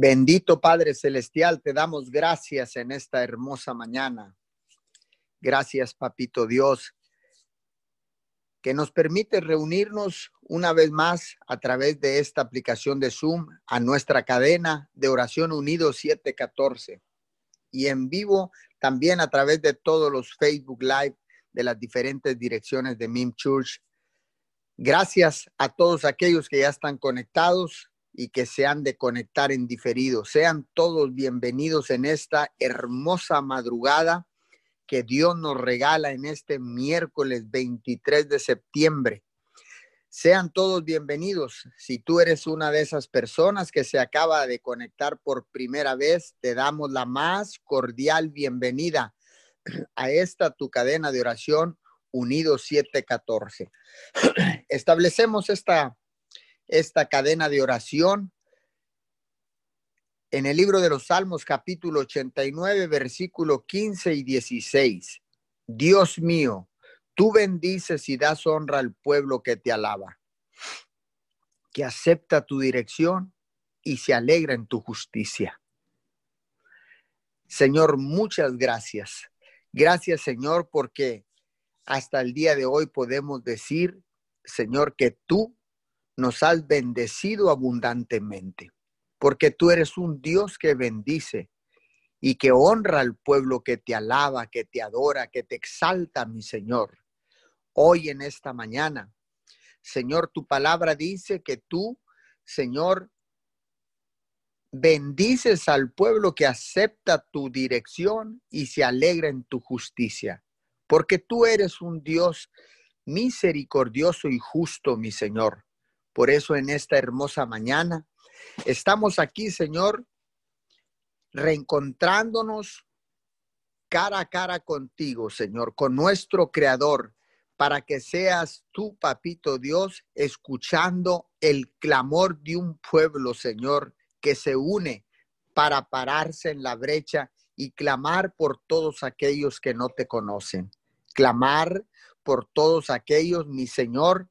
Bendito Padre Celestial, te damos gracias en esta hermosa mañana. Gracias, Papito Dios, que nos permite reunirnos una vez más a través de esta aplicación de Zoom a nuestra cadena de oración unido 714 y en vivo también a través de todos los Facebook Live de las diferentes direcciones de MIM Church. Gracias a todos aquellos que ya están conectados y que se han de conectar en diferido. Sean todos bienvenidos en esta hermosa madrugada que Dios nos regala en este miércoles 23 de septiembre. Sean todos bienvenidos. Si tú eres una de esas personas que se acaba de conectar por primera vez, te damos la más cordial bienvenida a esta tu cadena de oración Unido 714. Establecemos esta esta cadena de oración en el libro de los Salmos capítulo 89, versículo 15 y 16. Dios mío, tú bendices y das honra al pueblo que te alaba, que acepta tu dirección y se alegra en tu justicia. Señor, muchas gracias. Gracias, Señor, porque hasta el día de hoy podemos decir, Señor, que tú nos has bendecido abundantemente, porque tú eres un Dios que bendice y que honra al pueblo que te alaba, que te adora, que te exalta, mi Señor. Hoy en esta mañana, Señor, tu palabra dice que tú, Señor, bendices al pueblo que acepta tu dirección y se alegra en tu justicia, porque tú eres un Dios misericordioso y justo, mi Señor. Por eso en esta hermosa mañana estamos aquí, Señor, reencontrándonos cara a cara contigo, Señor, con nuestro Creador, para que seas tú, Papito Dios, escuchando el clamor de un pueblo, Señor, que se une para pararse en la brecha y clamar por todos aquellos que no te conocen. Clamar por todos aquellos, mi Señor,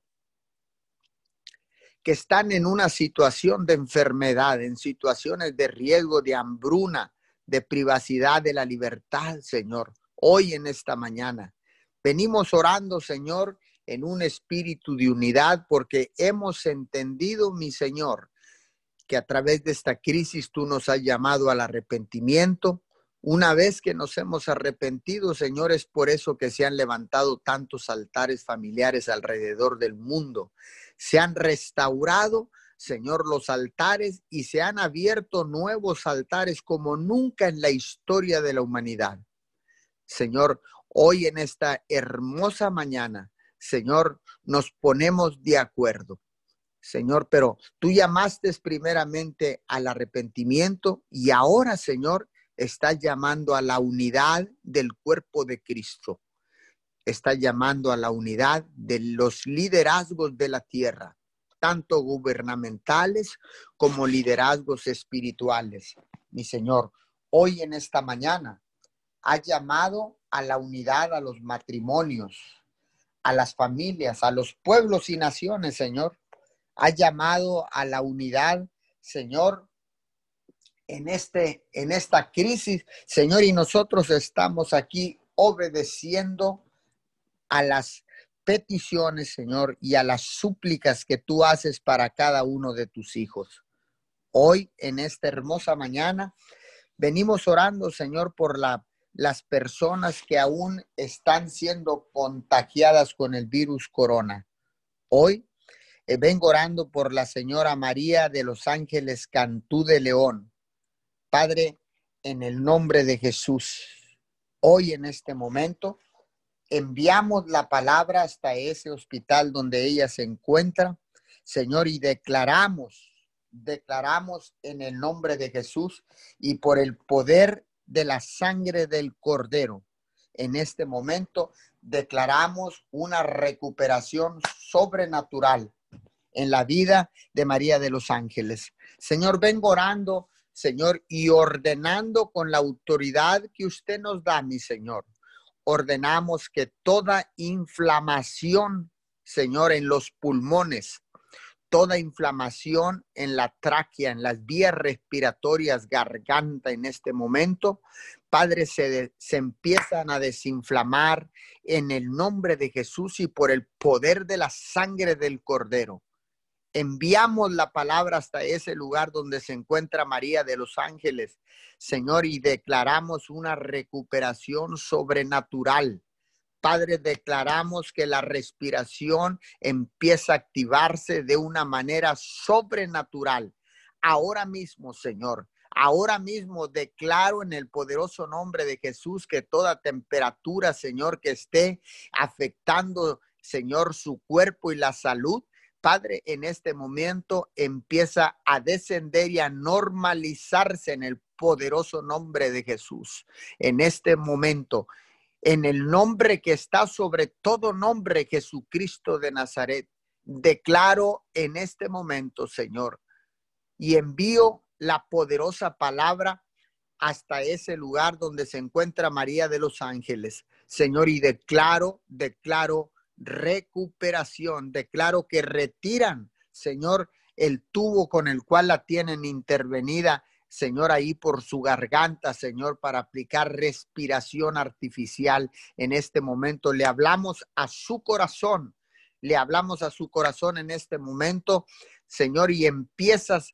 que están en una situación de enfermedad, en situaciones de riesgo, de hambruna, de privacidad de la libertad, Señor. Hoy en esta mañana venimos orando, Señor, en un espíritu de unidad porque hemos entendido, mi Señor, que a través de esta crisis tú nos has llamado al arrepentimiento. Una vez que nos hemos arrepentido, Señor, es por eso que se han levantado tantos altares familiares alrededor del mundo se han restaurado, Señor, los altares y se han abierto nuevos altares como nunca en la historia de la humanidad. Señor, hoy en esta hermosa mañana, Señor, nos ponemos de acuerdo. Señor, pero tú llamaste primeramente al arrepentimiento y ahora, Señor, estás llamando a la unidad del cuerpo de Cristo está llamando a la unidad de los liderazgos de la tierra, tanto gubernamentales como liderazgos espirituales. Mi Señor, hoy en esta mañana ha llamado a la unidad a los matrimonios, a las familias, a los pueblos y naciones, Señor. Ha llamado a la unidad, Señor, en este en esta crisis, Señor, y nosotros estamos aquí obedeciendo a las peticiones, Señor, y a las súplicas que tú haces para cada uno de tus hijos. Hoy, en esta hermosa mañana, venimos orando, Señor, por la, las personas que aún están siendo contagiadas con el virus corona. Hoy eh, vengo orando por la señora María de los Ángeles Cantú de León. Padre, en el nombre de Jesús, hoy en este momento, enviamos la palabra hasta ese hospital donde ella se encuentra, Señor, y declaramos, declaramos en el nombre de Jesús y por el poder de la sangre del cordero. En este momento declaramos una recuperación sobrenatural en la vida de María de los Ángeles. Señor, vengo orando, Señor, y ordenando con la autoridad que usted nos da, mi Señor ordenamos que toda inflamación, Señor, en los pulmones, toda inflamación en la tráquea, en las vías respiratorias, garganta en este momento. Padre, se, se, empiezan a desinflamar en el nombre de Jesús y por el poder de la sangre del Cordero. Enviamos la palabra hasta ese lugar donde se encuentra María de los Ángeles, Señor, y declaramos una recuperación sobrenatural Padre, declaramos que la respiración empieza a activarse de una manera sobrenatural. Ahora mismo, Señor, ahora mismo declaro en el poderoso nombre de Jesús que toda temperatura, Señor, que esté afectando, Señor, su cuerpo y la salud, Padre, en este momento empieza a descender y a normalizarse en el poderoso nombre de Jesús. En este momento en el nombre que está sobre todo nombre, Jesucristo de Nazaret. Declaro en este momento, Señor, y envío la poderosa palabra hasta ese lugar donde se encuentra María de los Ángeles. Señor, y declaro, declaro recuperación, declaro que retiran, Señor, el tubo con el cual la tienen intervenida Señor, ahí por su garganta, Señor, para aplicar respiración artificial en este momento. Le hablamos a su corazón, le hablamos a su corazón en este momento, Señor, y empiezas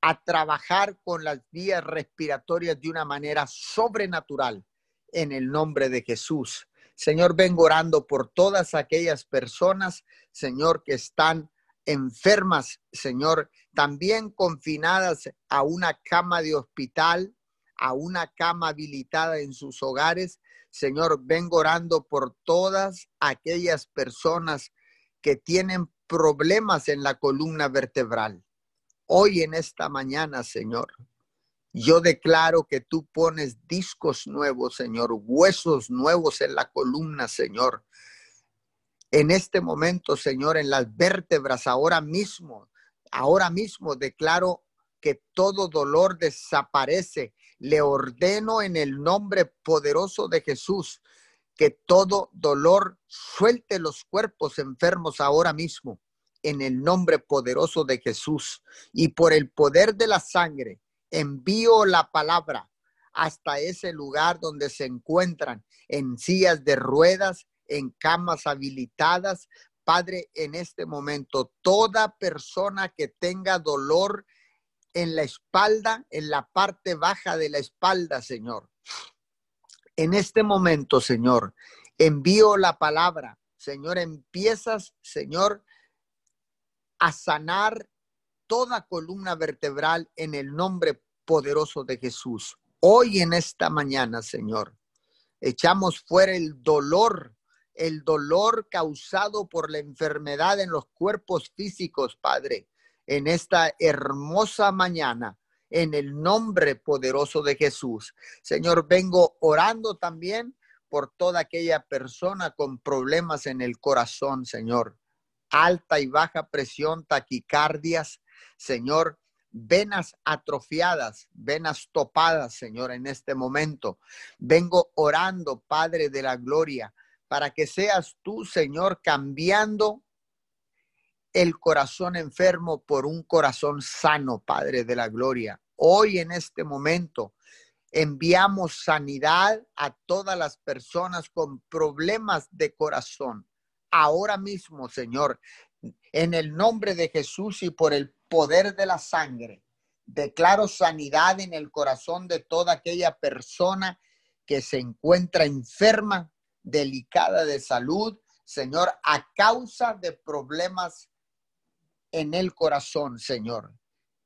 a trabajar con las vías respiratorias de una manera sobrenatural en el nombre de Jesús. Señor, vengo orando por todas aquellas personas, Señor, que están enfermas, Señor, también confinadas a una cama de hospital, a una cama habilitada en sus hogares. Señor, vengo orando por todas aquellas personas que tienen problemas en la columna vertebral. Hoy en esta mañana, Señor, yo declaro que tú pones discos nuevos, Señor, huesos nuevos en la columna, Señor en este momento, Señor, en las vértebras, ahora mismo, ahora mismo declaro que todo dolor desaparece. Le ordeno en el nombre poderoso de Jesús que todo dolor suelte los cuerpos enfermos ahora mismo, en el nombre poderoso de Jesús. Y por el poder de la sangre, envío la palabra hasta ese lugar donde se encuentran en sillas de ruedas, en camas habilitadas. Padre, en este momento, toda persona que tenga dolor en la espalda, en la parte baja de la espalda, Señor. En este momento, Señor, envío la palabra. Señor, empiezas, Señor, a sanar toda columna vertebral en el nombre poderoso de Jesús. Hoy en esta mañana, Señor, echamos fuera el dolor el dolor causado por la enfermedad en los cuerpos físicos, Padre, en esta hermosa mañana, en el nombre poderoso de Jesús. Señor, vengo orando también por toda aquella persona con problemas en el corazón, Señor. Alta y baja presión, taquicardias, Señor, venas atrofiadas, venas topadas, Señor, en este momento. Vengo orando, Padre de la Gloria, para que seas tú, Señor, cambiando el corazón enfermo por un corazón sano, Padre de la Gloria. Hoy en este momento enviamos sanidad a todas las personas con problemas de corazón. Ahora mismo, Señor, en el nombre de Jesús y por el poder de la sangre, declaro sanidad en el corazón de toda aquella persona que se encuentra enferma delicada de salud, Señor, a causa de problemas en el corazón, Señor.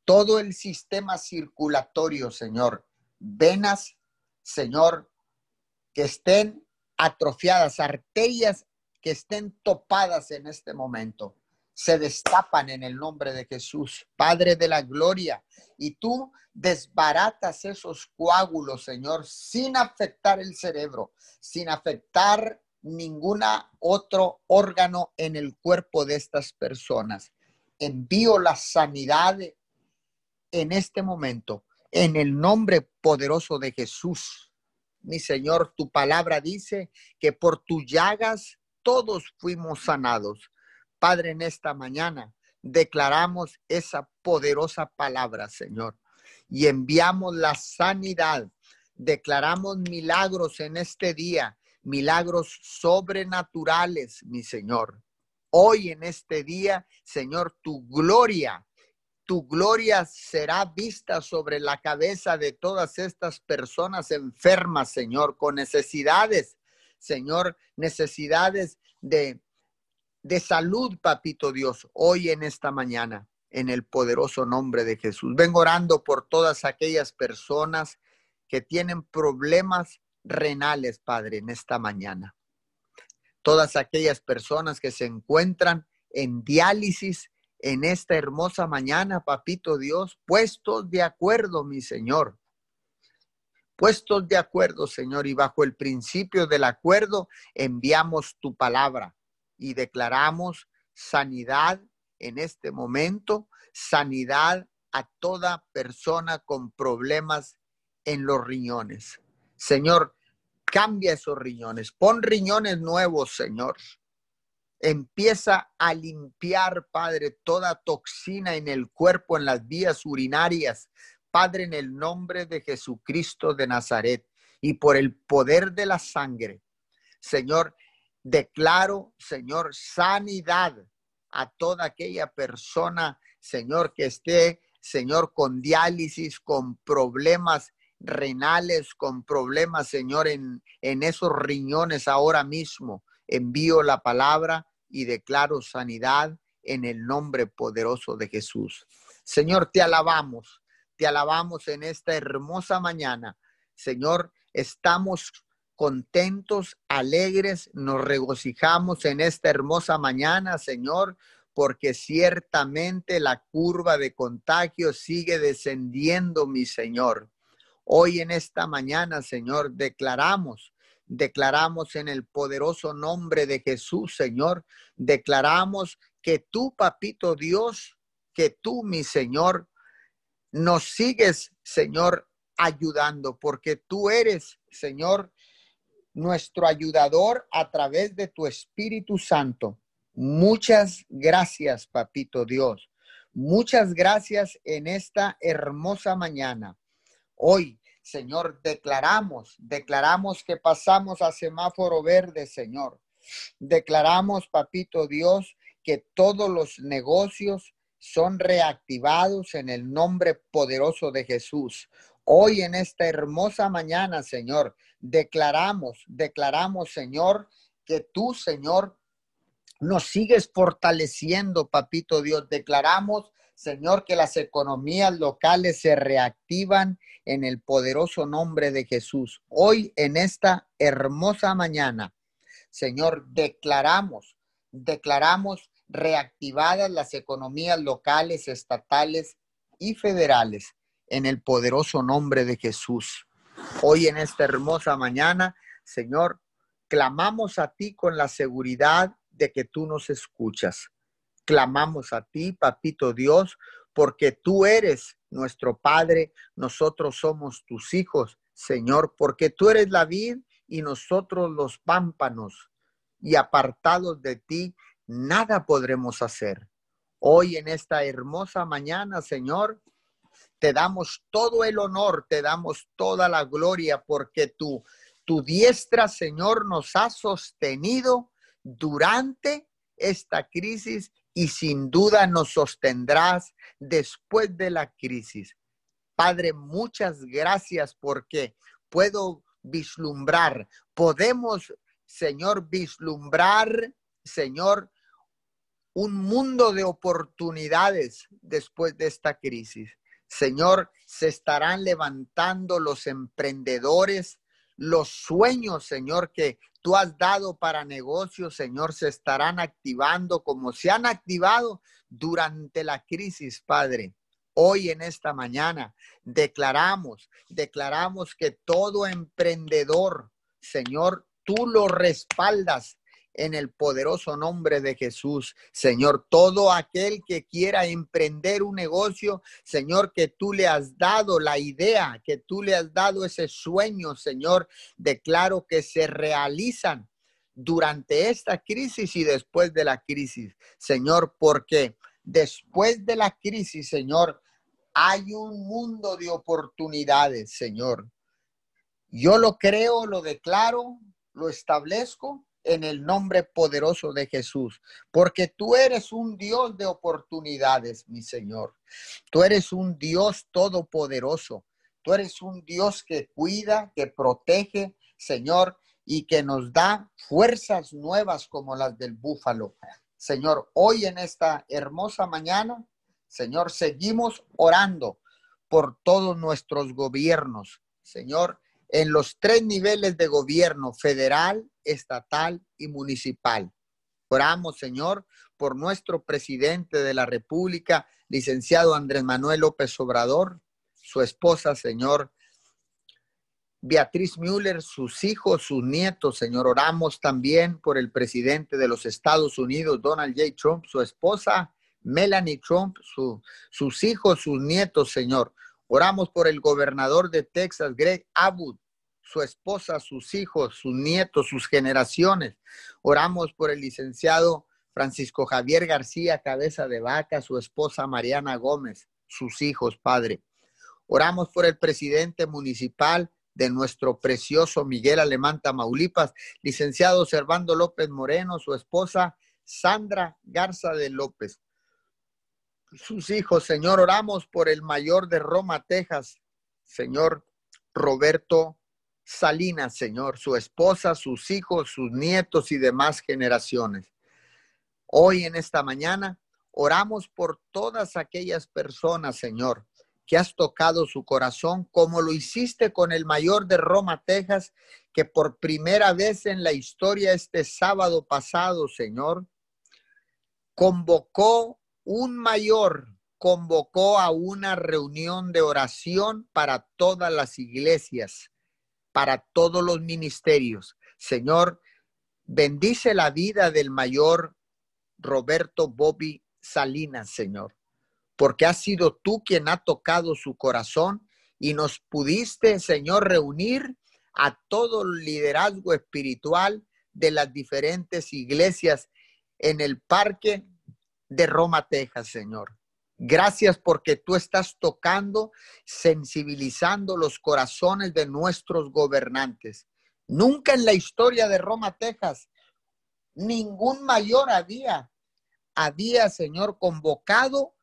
Todo el sistema circulatorio, Señor. Venas, Señor, que estén atrofiadas, arterias que estén topadas en este momento se destapan en el nombre de Jesús, Padre de la Gloria. Y tú desbaratas esos coágulos, Señor, sin afectar el cerebro, sin afectar ninguna otro órgano en el cuerpo de estas personas. Envío la sanidad en este momento, en el nombre poderoso de Jesús. Mi Señor, tu palabra dice que por tus llagas todos fuimos sanados. Padre, en esta mañana declaramos esa poderosa palabra, Señor, y enviamos la sanidad. Declaramos milagros en este día, milagros sobrenaturales, mi Señor. Hoy en este día, Señor, tu gloria tu gloria será vista sobre la cabeza de todas estas personas enfermas, Señor, con necesidades, Señor, necesidades de, de salud, papito Dios, hoy en esta mañana, en el poderoso nombre de Jesús. Vengo orando por todas aquellas personas que tienen problemas renales, Padre, en esta mañana. Todas aquellas personas que se encuentran en diálisis en esta hermosa mañana, papito Dios, puestos de acuerdo, mi Señor. Puestos de acuerdo, Señor, y bajo el principio del acuerdo enviamos tu palabra y declaramos sanidad en este momento, sanidad a toda persona con problemas en los riñones. Señor, cambia esos riñones, pon riñones nuevos, Señor. Empieza a limpiar, Padre, toda toxina en el cuerpo, en las vías urinarias. Padre, en el nombre de Jesucristo de Nazaret y por el poder de la sangre. Señor, declaro, Señor, sanidad a toda aquella persona, Señor, que esté, Señor, con diálisis, con problemas renales, con problemas, Señor, en, en esos riñones ahora mismo. Envío la palabra y declaro sanidad en el nombre poderoso de Jesús. Señor, te alabamos, te alabamos en esta hermosa mañana. Señor, estamos contentos, alegres, nos regocijamos en esta hermosa mañana, Señor, porque ciertamente la curva de contagio sigue descendiendo, mi Señor. Hoy en esta mañana, Señor, declaramos declaramos en el poderoso nombre de Jesús, Señor, declaramos que tú, papito Dios, que tú, mi Señor, nos sigues, Señor, ayudando, porque tú eres, Señor, nuestro ayudador a través de tu Espíritu Santo. Muchas gracias, papito Dios. Muchas gracias en esta hermosa mañana. Hoy Señor, declaramos, declaramos que pasamos a semáforo verde, Señor. Declaramos, papito Dios, que todos los negocios son reactivados en el nombre poderoso de Jesús. Hoy en esta hermosa mañana, Señor, declaramos, declaramos, Señor, que tú, Señor, nos sigues fortaleciendo, papito Dios. Declaramos, Señor, que las economías locales se reactivan en el poderoso nombre de Jesús. Hoy en esta hermosa mañana, Señor, declaramos, declaramos reactivadas las economías locales, estatales y federales en el poderoso nombre de Jesús. Hoy en esta hermosa mañana, Señor, clamamos a ti con la seguridad de que tú nos escuchas. Clamamos a ti, papito Dios, porque tú eres nuestro Padre, nosotros somos tus hijos, Señor, porque tú eres la vid y nosotros los pámpanos, y apartados de ti, nada podremos hacer. Hoy en esta hermosa mañana, Señor, te damos todo el honor, te damos toda la gloria, porque tú, tu diestra, Señor, nos ha sostenido durante esta crisis y sin duda nos sostendrás después de la crisis. Padre, muchas gracias porque puedo vislumbrar, podemos, Señor, vislumbrar, Señor, un mundo de oportunidades después de esta crisis. Señor, se estarán levantando los emprendedores, los sueños, Señor, que tú has dado para negocios, Señor, se estarán activando como se han activado durante la crisis, Padre. Hoy en esta mañana declaramos, declaramos que todo emprendedor, Señor, tú lo respaldas en el poderoso nombre de Jesús. Señor, todo aquel que quiera emprender un negocio, Señor, que tú le has dado la idea, que tú le has dado ese sueño, Señor, declaro que se realizan durante esta crisis y después de la crisis, Señor, porque después de la crisis, Señor, hay un mundo de oportunidades, Señor. Yo lo creo, lo declaro, lo establezco en el nombre poderoso de Jesús, porque tú eres un Dios de oportunidades, mi Señor. Tú eres un Dios todopoderoso. Tú eres un Dios que cuida, que protege, Señor, y que nos da fuerzas nuevas como las del búfalo. Señor, hoy en esta hermosa mañana, Señor, seguimos orando por todos nuestros gobiernos. Señor, en los tres niveles de gobierno, federal, estatal y municipal. Oramos, Señor, por nuestro presidente de la República, licenciado Andrés Manuel López Obrador, su esposa, Señor, Beatriz Müller, sus hijos, sus nietos, Señor. Oramos también por el presidente de los Estados Unidos, Donald J. Trump, su esposa, Melanie Trump, sus hijos, sus nietos, Señor. Oramos por el gobernador de Texas, Greg Abbott, su esposa, sus hijos, sus nietos, sus generaciones. Oramos por el licenciado Francisco Javier García, cabeza de vaca, su esposa Mariana Gómez, sus hijos, Padre. Oramos por el presidente municipal de nuestro precioso Miguel Alemán Tamaulipas, licenciado Servando López Moreno, su esposa Sandra Garza de López. Sus hijos, Señor, oramos por el mayor de Roma, Texas, Señor Roberto Salinas, Señor, su esposa, sus hijos, sus nietos y demás generaciones. Hoy en esta mañana oramos por todas aquellas personas, Señor, que has tocado su corazón, como lo hiciste con el mayor de Roma, Texas, que por primera vez en la historia este sábado pasado, Señor, convocó un mayor, convocó a una reunión de oración para todas las iglesias para todos los ministerios. Señor, bendice la vida del mayor Roberto Bobby Salinas, Señor, porque has sido tú quien ha tocado su corazón y nos pudiste, Señor, reunir a todo el liderazgo espiritual de las diferentes iglesias en el parque de Roma, Texas, Señor. Gracias porque tú estás tocando, sensibilizando los corazones de nuestros gobernantes. Nunca en la historia de Roma, Texas, ningún mayor había, había, Señor, convocado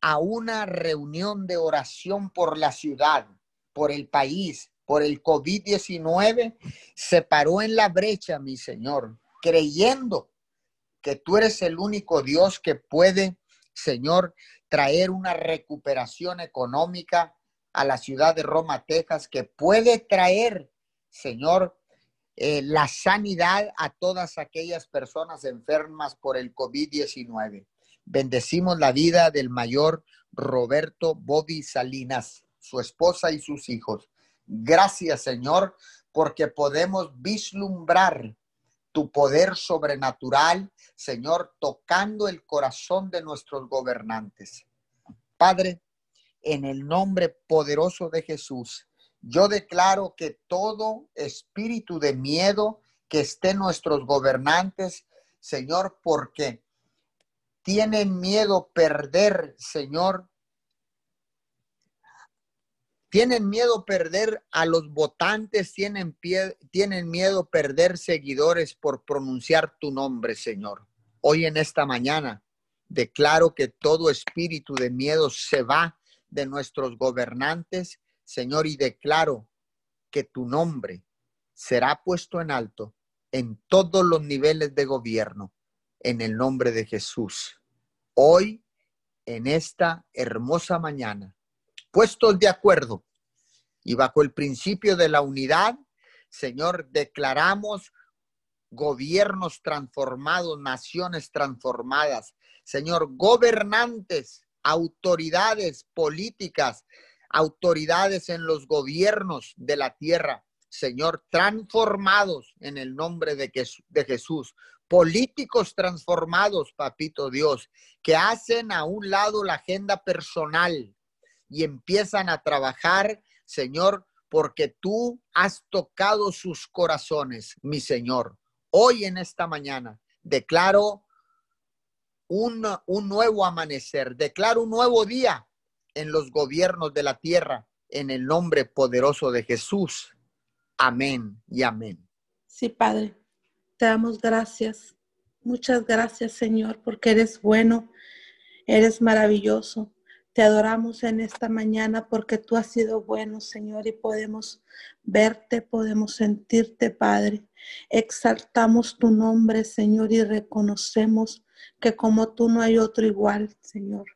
a una reunión de oración por la ciudad, por el país, por el COVID-19. Se paró en la brecha, mi Señor, creyendo que tú eres el único Dios que puede, Señor, traer una recuperación económica a la ciudad de Roma, Texas, que puede traer, Señor, eh, la sanidad a todas aquellas personas enfermas por el COVID-19. Bendecimos la vida del mayor Roberto Bobby Salinas, su esposa y sus hijos. Gracias, Señor, porque podemos vislumbrar tu poder sobrenatural, Señor, tocando el corazón de nuestros gobernantes. Padre, en el nombre poderoso de Jesús, yo declaro que todo espíritu de miedo que esté en nuestros gobernantes, Señor, porque tienen miedo perder, Señor, tienen miedo perder a los votantes, tienen, pie, tienen miedo perder seguidores por pronunciar tu nombre, Señor. Hoy en esta mañana declaro que todo espíritu de miedo se va de nuestros gobernantes, Señor, y declaro que tu nombre será puesto en alto en todos los niveles de gobierno, en el nombre de Jesús. Hoy, en esta hermosa mañana, puestos de acuerdo. Y bajo el principio de la unidad, Señor, declaramos gobiernos transformados, naciones transformadas, Señor, gobernantes, autoridades políticas, autoridades en los gobiernos de la tierra, Señor, transformados en el nombre de, Jesús, políticos transformados, papito Dios, que hacen a un lado la agenda personal, y empiezan a trabajar, Señor, porque tú has tocado sus corazones, mi Señor. Hoy en esta mañana declaro un, un nuevo amanecer, declaro un nuevo día en los gobiernos de la tierra, en el nombre poderoso de Jesús. Amén y amén. Sí, Padre, te damos gracias. Muchas gracias, Señor, porque eres bueno, eres maravilloso. Te adoramos en esta mañana porque tú has sido bueno, Señor, y podemos verte, podemos sentirte, Padre. Exaltamos tu nombre, Señor, y reconocemos que como tú no hay otro igual, Señor.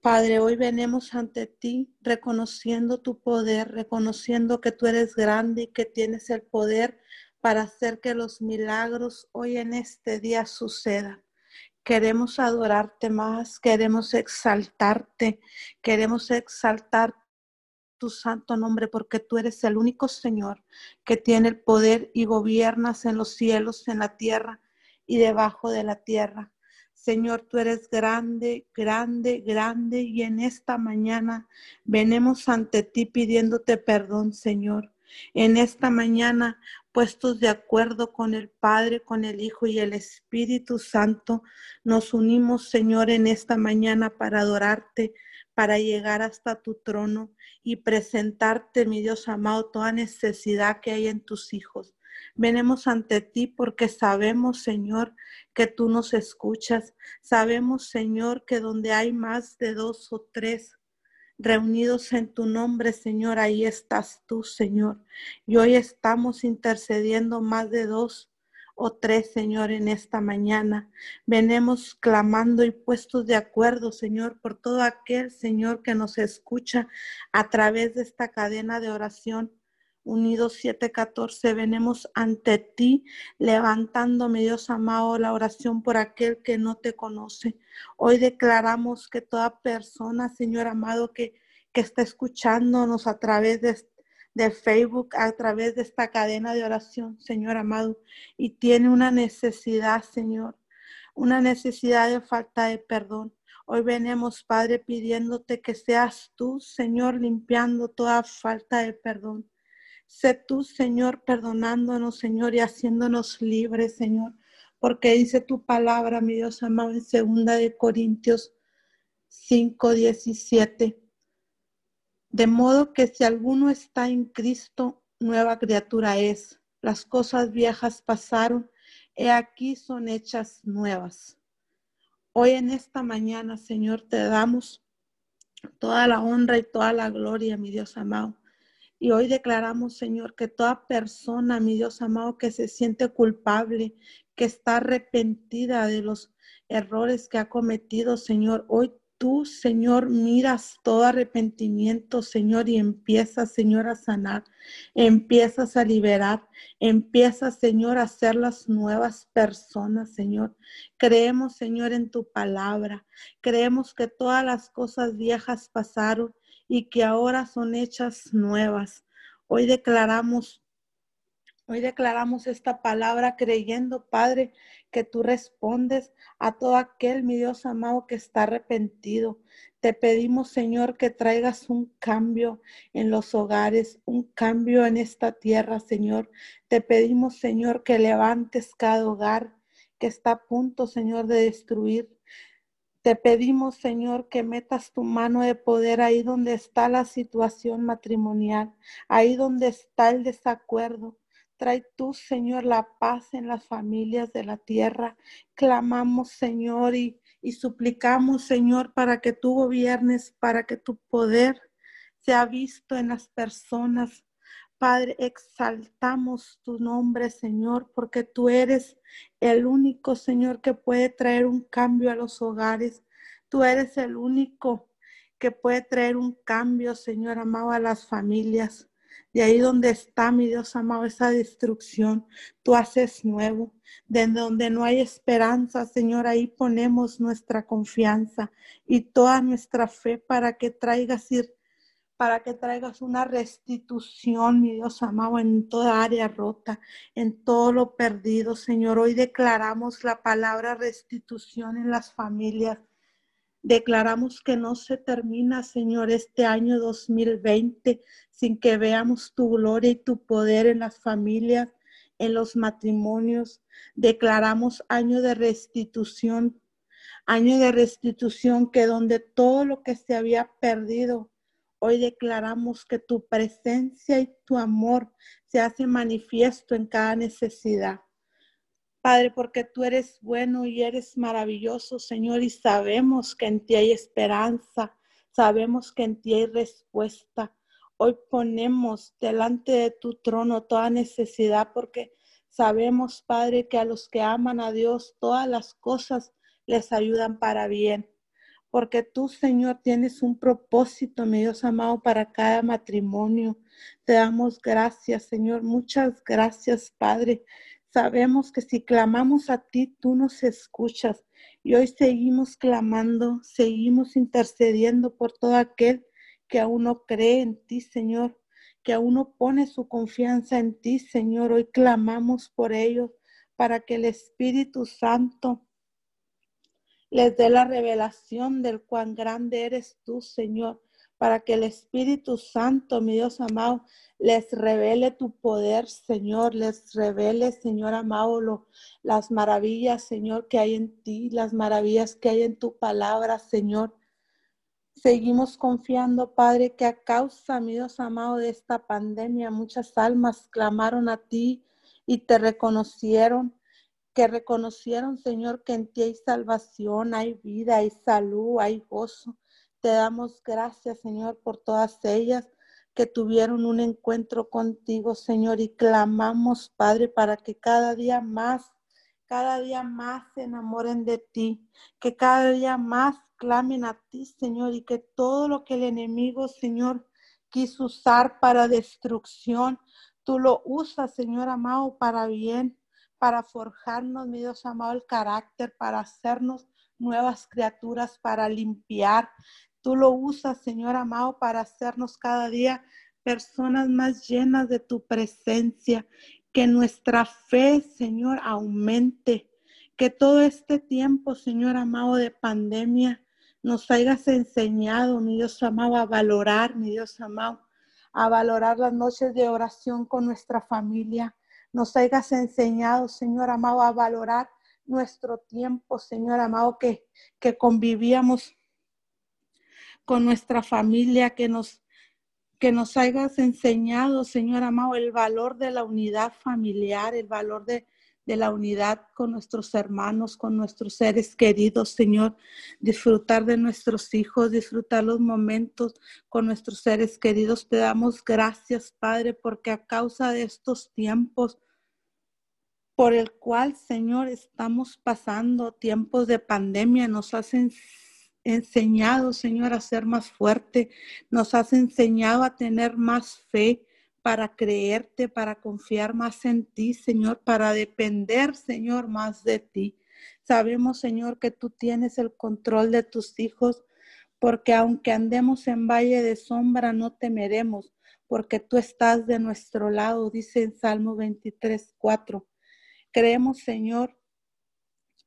Padre, hoy venimos ante ti reconociendo tu poder, reconociendo que tú eres grande y que tienes el poder para hacer que los milagros hoy en este día sucedan. Queremos adorarte más, queremos exaltarte, queremos exaltar tu santo nombre porque tú eres el único Señor que tiene el poder y gobiernas en los cielos, en la tierra y debajo de la tierra. Señor, tú eres grande, grande, grande y en esta mañana venimos ante ti pidiéndote perdón, Señor. En esta mañana puestos de acuerdo con el Padre, con el Hijo y el Espíritu Santo, nos unimos, Señor, en esta mañana para adorarte, para llegar hasta tu trono y presentarte, mi Dios amado, toda necesidad que hay en tus hijos. Venemos ante ti porque sabemos, Señor, que tú nos escuchas. Sabemos, Señor, que donde hay más de dos o tres reunidos en tu nombre, Señor, ahí estás tú, Señor. Y hoy estamos intercediendo más de dos o tres, Señor, en esta mañana. Venemos clamando y puestos de acuerdo, Señor, por todo aquel, Señor, que nos escucha a través de esta cadena de oración. Unidos 714, venemos ante ti, levantándome, Dios amado, la oración por aquel que no te conoce. Hoy declaramos que toda persona, Señor amado, que, que está escuchándonos a través de, de Facebook, a través de esta cadena de oración, Señor amado, y tiene una necesidad, Señor, una necesidad de falta de perdón. Hoy venimos, Padre, pidiéndote que seas tú, Señor, limpiando toda falta de perdón. Sé tú, Señor, perdonándonos, Señor, y haciéndonos libres, Señor, porque dice tu palabra, mi Dios amado, en segunda de Corintios 5, 17. De modo que si alguno está en Cristo, nueva criatura es. Las cosas viejas pasaron, he aquí son hechas nuevas. Hoy en esta mañana, Señor, te damos toda la honra y toda la gloria, mi Dios amado. Y hoy declaramos, Señor, que toda persona, mi Dios amado, que se siente culpable, que está arrepentida de los errores que ha cometido, Señor, hoy tú, Señor, miras todo arrepentimiento, Señor, y empiezas, Señor, a sanar, empiezas a liberar, empiezas, Señor, a hacer las nuevas personas, Señor. Creemos, Señor, en tu palabra. Creemos que todas las cosas viejas pasaron y que ahora son hechas nuevas. Hoy declaramos, hoy declaramos esta palabra creyendo, Padre, que tú respondes a todo aquel, mi Dios amado, que está arrepentido. Te pedimos, Señor, que traigas un cambio en los hogares, un cambio en esta tierra, Señor. Te pedimos, Señor, que levantes cada hogar que está a punto, Señor, de destruir. Te pedimos, Señor, que metas tu mano de poder ahí donde está la situación matrimonial, ahí donde está el desacuerdo. Trae tú, Señor, la paz en las familias de la tierra. Clamamos, Señor, y, y suplicamos, Señor, para que tú gobiernes, para que tu poder sea visto en las personas. Padre, exaltamos tu nombre, Señor, porque tú eres el único, Señor, que puede traer un cambio a los hogares. Tú eres el único que puede traer un cambio, Señor amado, a las familias. De ahí donde está, mi Dios amado, esa destrucción, tú haces nuevo. De donde no hay esperanza, Señor, ahí ponemos nuestra confianza y toda nuestra fe para que traigas ir para que traigas una restitución, mi Dios amado, en toda área rota, en todo lo perdido, Señor. Hoy declaramos la palabra restitución en las familias. Declaramos que no se termina, Señor, este año 2020 sin que veamos tu gloria y tu poder en las familias, en los matrimonios. Declaramos año de restitución año de restitución que donde todo lo que se había perdido, hoy declaramos que tu presencia y tu amor se hace manifiesto en cada necesidad. Padre, porque tú eres bueno y eres maravilloso, Señor, y sabemos que en ti hay esperanza, sabemos que en ti hay respuesta. Hoy ponemos delante de tu trono toda necesidad porque sabemos, Padre, que a los que aman a Dios todas las cosas les ayudan para bien. Porque tú, Señor, tienes un propósito, mi Dios amado, para cada matrimonio. Te damos gracias, Señor. Muchas gracias, Padre. Sabemos que si clamamos a ti, tú nos escuchas. Y hoy seguimos clamando, seguimos intercediendo por todo aquel que aún no cree en ti, Señor, que aún no pone su confianza en ti, Señor. Hoy clamamos por ellos para que el Espíritu Santo les dé la revelación del cuán grande eres tú, Señor, para que el Espíritu Santo, mi Dios amado, les revele tu poder, Señor, les revele, Señor amado, las maravillas, Señor, que hay en ti, las maravillas que hay en tu palabra, Señor. Seguimos confiando, Padre, que a causa, mi Dios amado, de esta pandemia, muchas almas clamaron a ti y te reconocieron, que reconocieron, Señor, que en ti hay salvación, hay vida, hay salud, hay gozo. Te damos gracias, Señor, por todas ellas que tuvieron un encuentro contigo, Señor, y clamamos, Padre, para que cada día más, cada día más se enamoren de ti, que cada día más clamen a ti, Señor, y que todo lo que el enemigo, Señor, quiso usar para destrucción, tú lo usas, Señor amado, para bien, para forjarnos, mi Dios amado, el carácter, para hacernos nuevas criaturas, para limpiar. Tú lo usas, Señor amado, para hacernos cada día personas más llenas de tu presencia. Que nuestra fe, Señor, aumente. Que todo este tiempo, Señor amado, de pandemia, nos hayas enseñado, mi Dios amado, a valorar, mi Dios amado, a valorar las noches de oración con nuestra familia. Nos hayas enseñado, Señor amado, a valorar nuestro tiempo, Señor amado, que, que convivíamos con nuestra familia, que nos, que nos hayas enseñado, Señor amado, el valor de la unidad familiar, el valor de, de la unidad con nuestros hermanos, con nuestros seres queridos, Señor. Disfrutar de nuestros hijos, disfrutar los momentos con nuestros seres queridos. Te damos gracias, Padre, porque a causa de estos tiempos por el cual, Señor, estamos pasando tiempos de pandemia, nos hacen enseñado, Señor, a ser más fuerte, nos has enseñado a tener más fe para creerte, para confiar más en ti, Señor, para depender, Señor, más de ti. Sabemos, Señor, que tú tienes el control de tus hijos, porque aunque andemos en valle de sombra, no temeremos, porque tú estás de nuestro lado, dice en Salmo 23, 4. Creemos, Señor,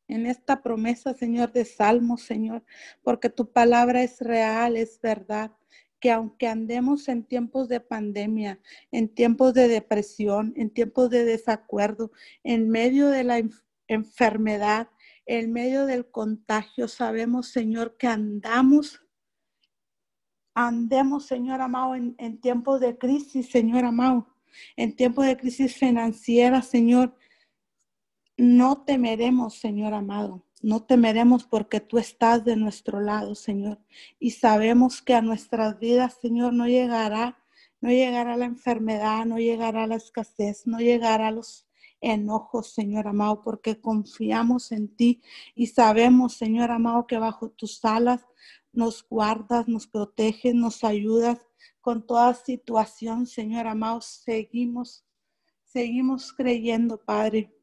en esta promesa, Señor, de Salmos, Señor, porque tu palabra es real, es verdad que aunque andemos en tiempos de pandemia, en tiempos de depresión, en tiempos de desacuerdo, en medio de la enfermedad, en medio del contagio, sabemos, Señor, que andamos, andemos, Señor amado, en, tiempos de crisis, Señor amado, en tiempos de crisis financiera, Señor, no temeremos, Señor amado. No temeremos porque tú estás de nuestro lado, Señor. Y sabemos que a nuestras vidas, Señor, no llegará, no llegará la enfermedad, no llegará la escasez, no llegará los enojos, Señor amado, porque confiamos en ti y sabemos, Señor amado, que bajo tus alas nos guardas, nos proteges, nos ayudas con toda situación, Señor amado. Seguimos, seguimos creyendo, Padre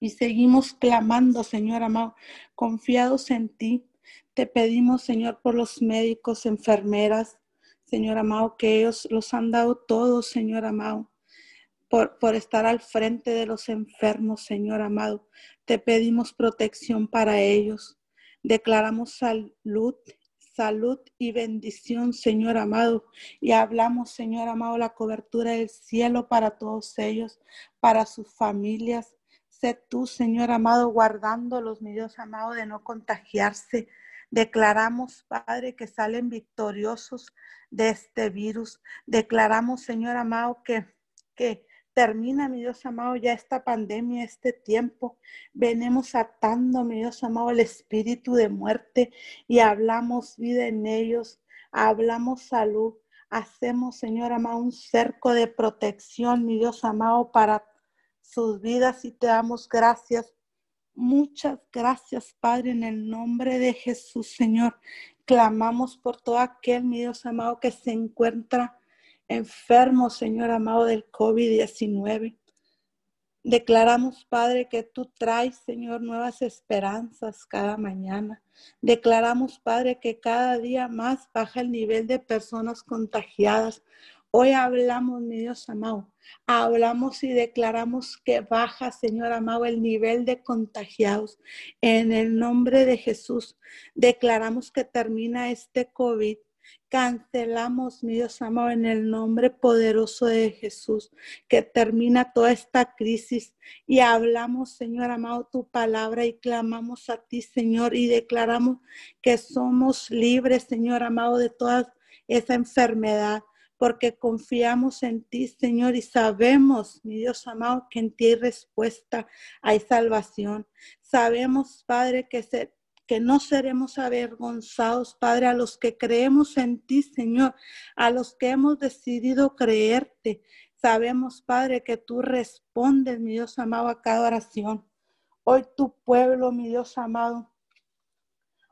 y seguimos clamando, Señor amado, confiados en ti. Te pedimos, Señor, por los médicos, enfermeras, Señor amado, que ellos los han dado todos, Señor amado, por, por estar al frente de los enfermos, Señor amado. Te pedimos protección para ellos. Declaramos salud salud y bendición, Señor amado. Y hablamos, Señor amado, la cobertura del cielo para todos ellos, para sus familias, Sé tú, Señor amado, guardándolos, mi Dios amado, de no contagiarse. Declaramos, Padre, que salen victoriosos de este virus. Declaramos, Señor amado, que, que termina, mi Dios amado, ya esta pandemia, este tiempo. Venimos atando, mi Dios amado, el espíritu de muerte y hablamos vida en ellos. Hablamos salud. Hacemos, Señor amado, un cerco de protección, mi Dios amado, para sus vidas y te damos gracias. Muchas gracias, Padre, en el nombre de Jesús, Señor. Clamamos por todo aquel, mi Dios amado, que se encuentra enfermo, Señor amado, del COVID-19. Declaramos, Padre, que tú traes, Señor, nuevas esperanzas cada mañana. Declaramos, Padre, que cada día más baja el nivel de personas contagiadas. Hoy hablamos, mi Dios amado, hablamos y declaramos que baja, Señor amado, el nivel de contagiados. En el nombre de Jesús, declaramos que termina este COVID. Cancelamos, mi Dios amado, en el nombre poderoso de Jesús, que termina toda esta crisis. Y hablamos, Señor amado, tu palabra y clamamos a ti, Señor, y declaramos que somos libres, Señor amado, de toda esa enfermedad porque confiamos en ti, Señor, y sabemos, mi Dios amado, que en ti hay respuesta, hay salvación. Sabemos, Padre, que no seremos avergonzados, Padre, a los que creemos en ti, Señor, a los que hemos decidido creerte. Sabemos, Padre, que tú respondes, mi Dios amado, a cada oración. Hoy tu pueblo, mi Dios amado,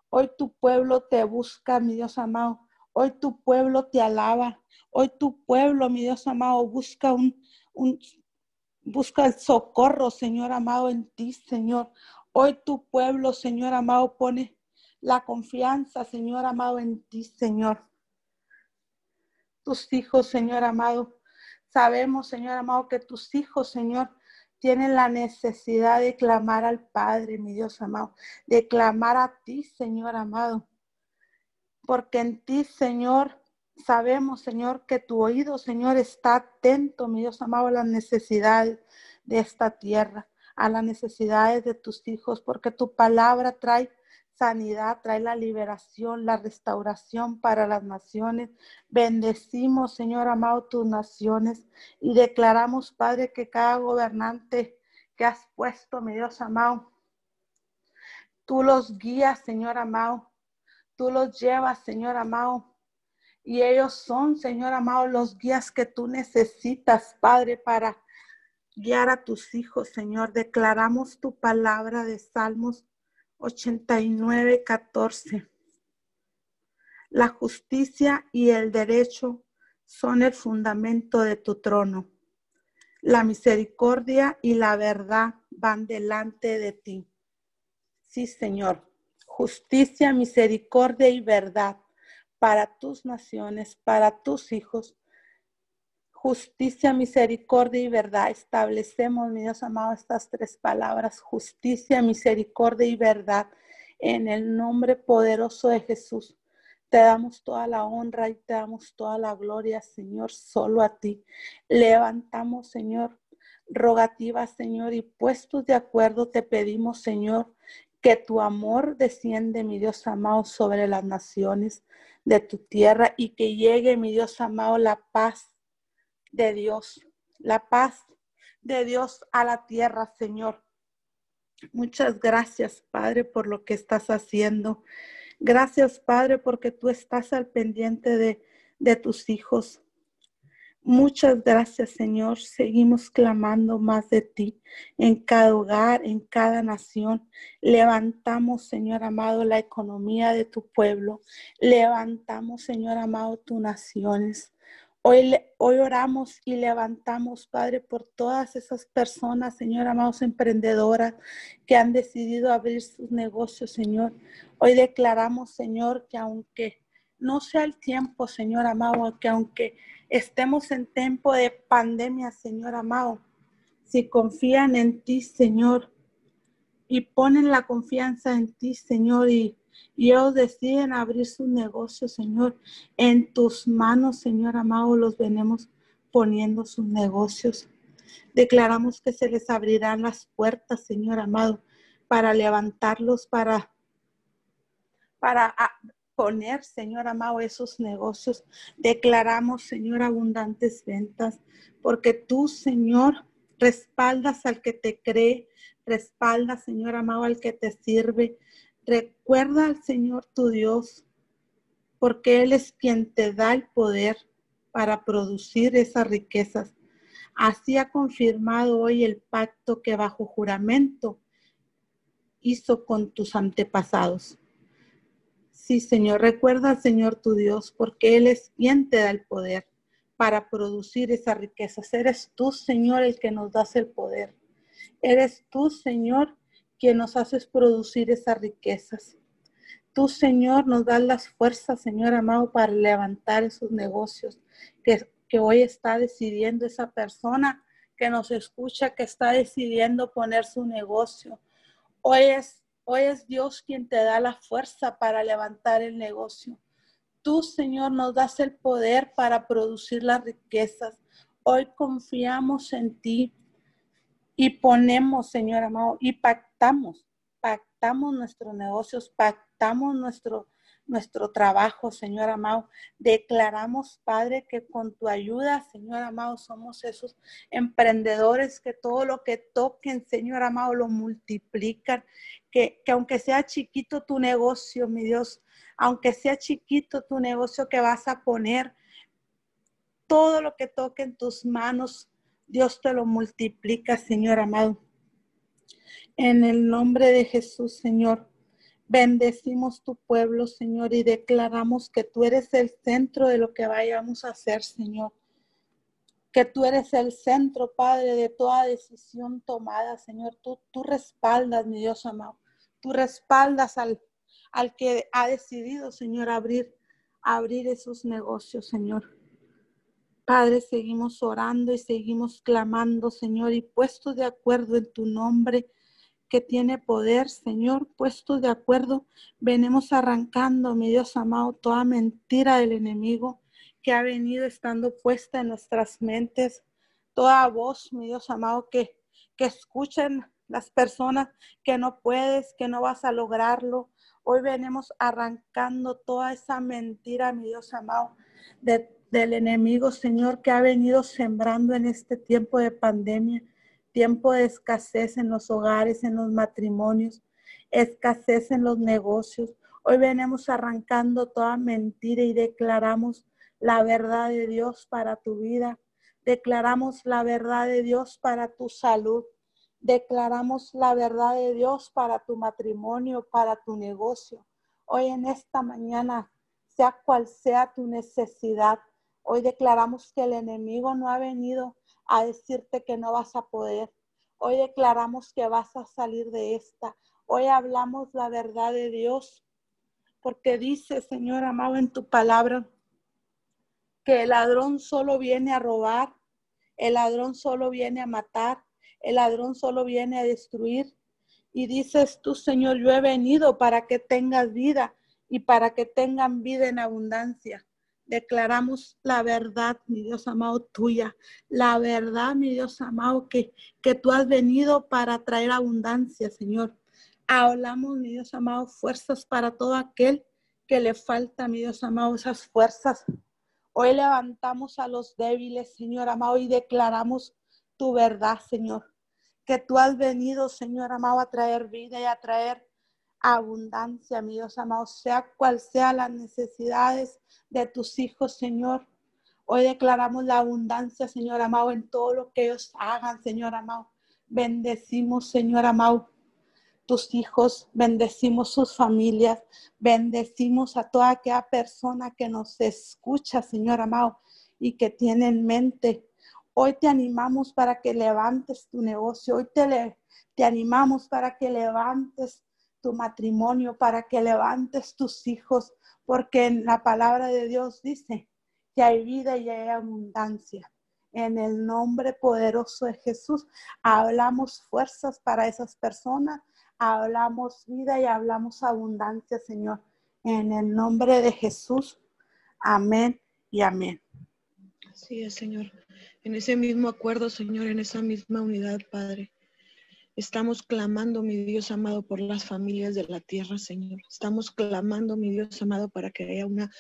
hoy tu pueblo te busca, mi Dios amado. Hoy tu pueblo te alaba. Hoy tu pueblo, mi Dios amado, busca un, busca el socorro, Señor amado, en ti, Señor. Hoy tu pueblo, Señor amado, pone la confianza, Señor amado, en ti, Señor. Tus hijos, Señor amado, sabemos, Señor amado, que tus hijos, Señor, tienen la necesidad de clamar al Padre, mi Dios amado, de clamar a ti, Señor amado. Porque en ti, Señor, sabemos, Señor, que tu oído, Señor, está atento, mi Dios amado, a las necesidades de esta tierra a las necesidades de tus hijos, porque tu palabra trae sanidad, trae la liberación, la restauración para las naciones. Bendecimos, Señor amado, tus naciones y declaramos, Padre, que cada gobernante que has puesto, mi Dios amado, tú los guías, Señor amado, tú los llevas, Señor amado. Y ellos son, Señor amado, los guías que tú necesitas, Padre, para guiar a tus hijos, Señor. Declaramos tu palabra de Salmos 89, 14. La justicia y el derecho son el fundamento de tu trono. La misericordia y la verdad van delante de ti. Sí, Señor. Justicia, misericordia y verdad para tus naciones, para tus hijos justicia, misericordia y verdad. Establecemos, mi Dios amado, estas tres palabras, justicia, misericordia y verdad, en el nombre poderoso de Jesús. Te damos toda la honra y te damos toda la gloria, Señor, solo a ti. Levantamos, Señor, rogativas, Señor, y puestos de acuerdo te pedimos, Señor, que tu amor desciende, mi Dios amado, sobre las naciones de tu tierra y que llegue, mi Dios amado, la paz de Dios, la paz de Dios a la tierra, Señor. Muchas gracias, Padre, por lo que estás haciendo. Gracias, Padre, porque tú estás al pendiente de, de tus hijos. Muchas gracias, Señor. Seguimos clamando más de ti en cada hogar, en cada nación. Levantamos, Señor amado, la economía de tu pueblo. Levantamos, Señor amado, tus naciones. Hoy, hoy oramos y levantamos, Padre, por todas esas personas, Señor, amados emprendedoras que han decidido abrir sus negocios, Señor. Hoy declaramos, Señor, que aunque no sea el tiempo, Señor amado, que aunque estemos en tiempo de pandemia, Señor amado, si confían en ti, Señor, y ponen la confianza en ti, Señor, y y ellos deciden abrir sus negocios, Señor. En tus manos, Señor amado, los venimos poniendo sus negocios. Declaramos que se les abrirán las puertas, Señor amado, para levantarlos, para, para poner, Señor amado, esos negocios. Declaramos, Señor, abundantes ventas, porque tú, Señor, respaldas al que te cree, respaldas, Señor amado, al que te sirve. Recuerda al Señor tu Dios, porque Él es quien te da el poder para producir esas riquezas. Así ha confirmado hoy el pacto que bajo juramento hizo con tus antepasados. Sí, Señor, recuerda Señor tu Dios, porque Él es quien te da el poder para producir esas riquezas. Eres tú, Señor, el que nos das el poder. Eres tú, Señor, quien nos haces producir esas riquezas. Tú, Señor, nos das las fuerzas, Señor amado, para levantar esos negocios que, que hoy está decidiendo esa persona que nos escucha, que está decidiendo poner su negocio. Hoy es, hoy es Dios quien te da la fuerza para levantar el negocio. Tú, Señor, nos das el poder para producir las riquezas. Hoy confiamos en ti y ponemos, Señor amado, y pactamos, pactamos nuestros negocios, pactamos nuestro, nuestro trabajo, Señor amado. Declaramos, Padre, que con tu ayuda, Señor amado, somos esos emprendedores que todo lo que toquen, Señor amado, lo multiplican. Que, que aunque sea chiquito tu negocio, mi Dios, aunque sea chiquito tu negocio que vas a poner, todo lo que toque en tus manos, Dios te lo multiplica, Señor amado. En el nombre de Jesús, Señor. Bendecimos tu pueblo, Señor, y declaramos que tú eres el centro de lo que vayamos a hacer, Señor. Que tú eres el centro, Padre, de toda decisión tomada, Señor. Tú, tú respaldas, mi Dios amado. Tú respaldas al, al que ha decidido, Señor, abrir, abrir esos negocios, Señor. Padre, seguimos orando y seguimos clamando, Señor, y puestos de acuerdo en tu nombre que tiene poder, Señor, puesto de acuerdo, venimos arrancando, mi Dios amado, toda mentira del enemigo que ha venido estando puesta en nuestras mentes, toda voz, mi Dios amado, que, que escuchen las personas que no puedes, que no vas a lograrlo. Hoy venimos arrancando toda esa mentira, mi Dios amado, del enemigo, Señor, que ha venido sembrando en este tiempo de pandemia tiempo de escasez en los hogares, en los matrimonios, escasez en los negocios. Hoy venimos arrancando toda mentira y declaramos la verdad de Dios para tu vida. Declaramos la verdad de Dios para tu salud. Declaramos la verdad de Dios para tu matrimonio, para tu negocio. Hoy en esta mañana, sea cual sea tu necesidad, hoy declaramos que el enemigo no ha venido a decirte que no vas a poder. Hoy declaramos que vas a salir de esta. Hoy hablamos la verdad de Dios, porque dice, Señor amado, en tu palabra, que el ladrón solo viene a robar, el ladrón solo viene a matar, el ladrón solo viene a destruir. Y dices tú, Señor, yo he venido para que tengas vida y para que tengan vida en abundancia. Declaramos la verdad, mi Dios amado, tuya. La verdad, mi Dios amado, que, que tú has venido para traer abundancia, Señor. Hablamos, mi Dios amado, fuerzas para todo aquel que le falta, mi Dios amado, esas fuerzas. Hoy levantamos a los débiles, Señor amado, y declaramos tu verdad, Señor. Que tú has venido, Señor amado, a traer vida y a traer abundancia, mi Dios sea cual sea las necesidades de tus hijos, Señor. Hoy declaramos la abundancia, Señor amado, en todo lo que ellos hagan, Señor amado. Bendecimos, Señor amado, tus hijos, bendecimos sus familias, bendecimos a toda aquella persona que nos escucha, Señor amado, y que tiene en mente. Hoy te animamos para que levantes tu negocio, hoy te, te animamos para que levantes tu matrimonio, para que levantes tus hijos, porque en la palabra de Dios dice que hay vida y hay abundancia. En el nombre poderoso de Jesús, hablamos fuerzas para esas personas, hablamos vida y hablamos abundancia, Señor. En el nombre de Jesús, amén y amén. Así es, Señor. En ese mismo acuerdo, Señor, en esa misma unidad, Padre. Estamos clamando, mi Dios amado, por las familias de la tierra, Señor. Estamos clamando, mi Dios amado, para que haya una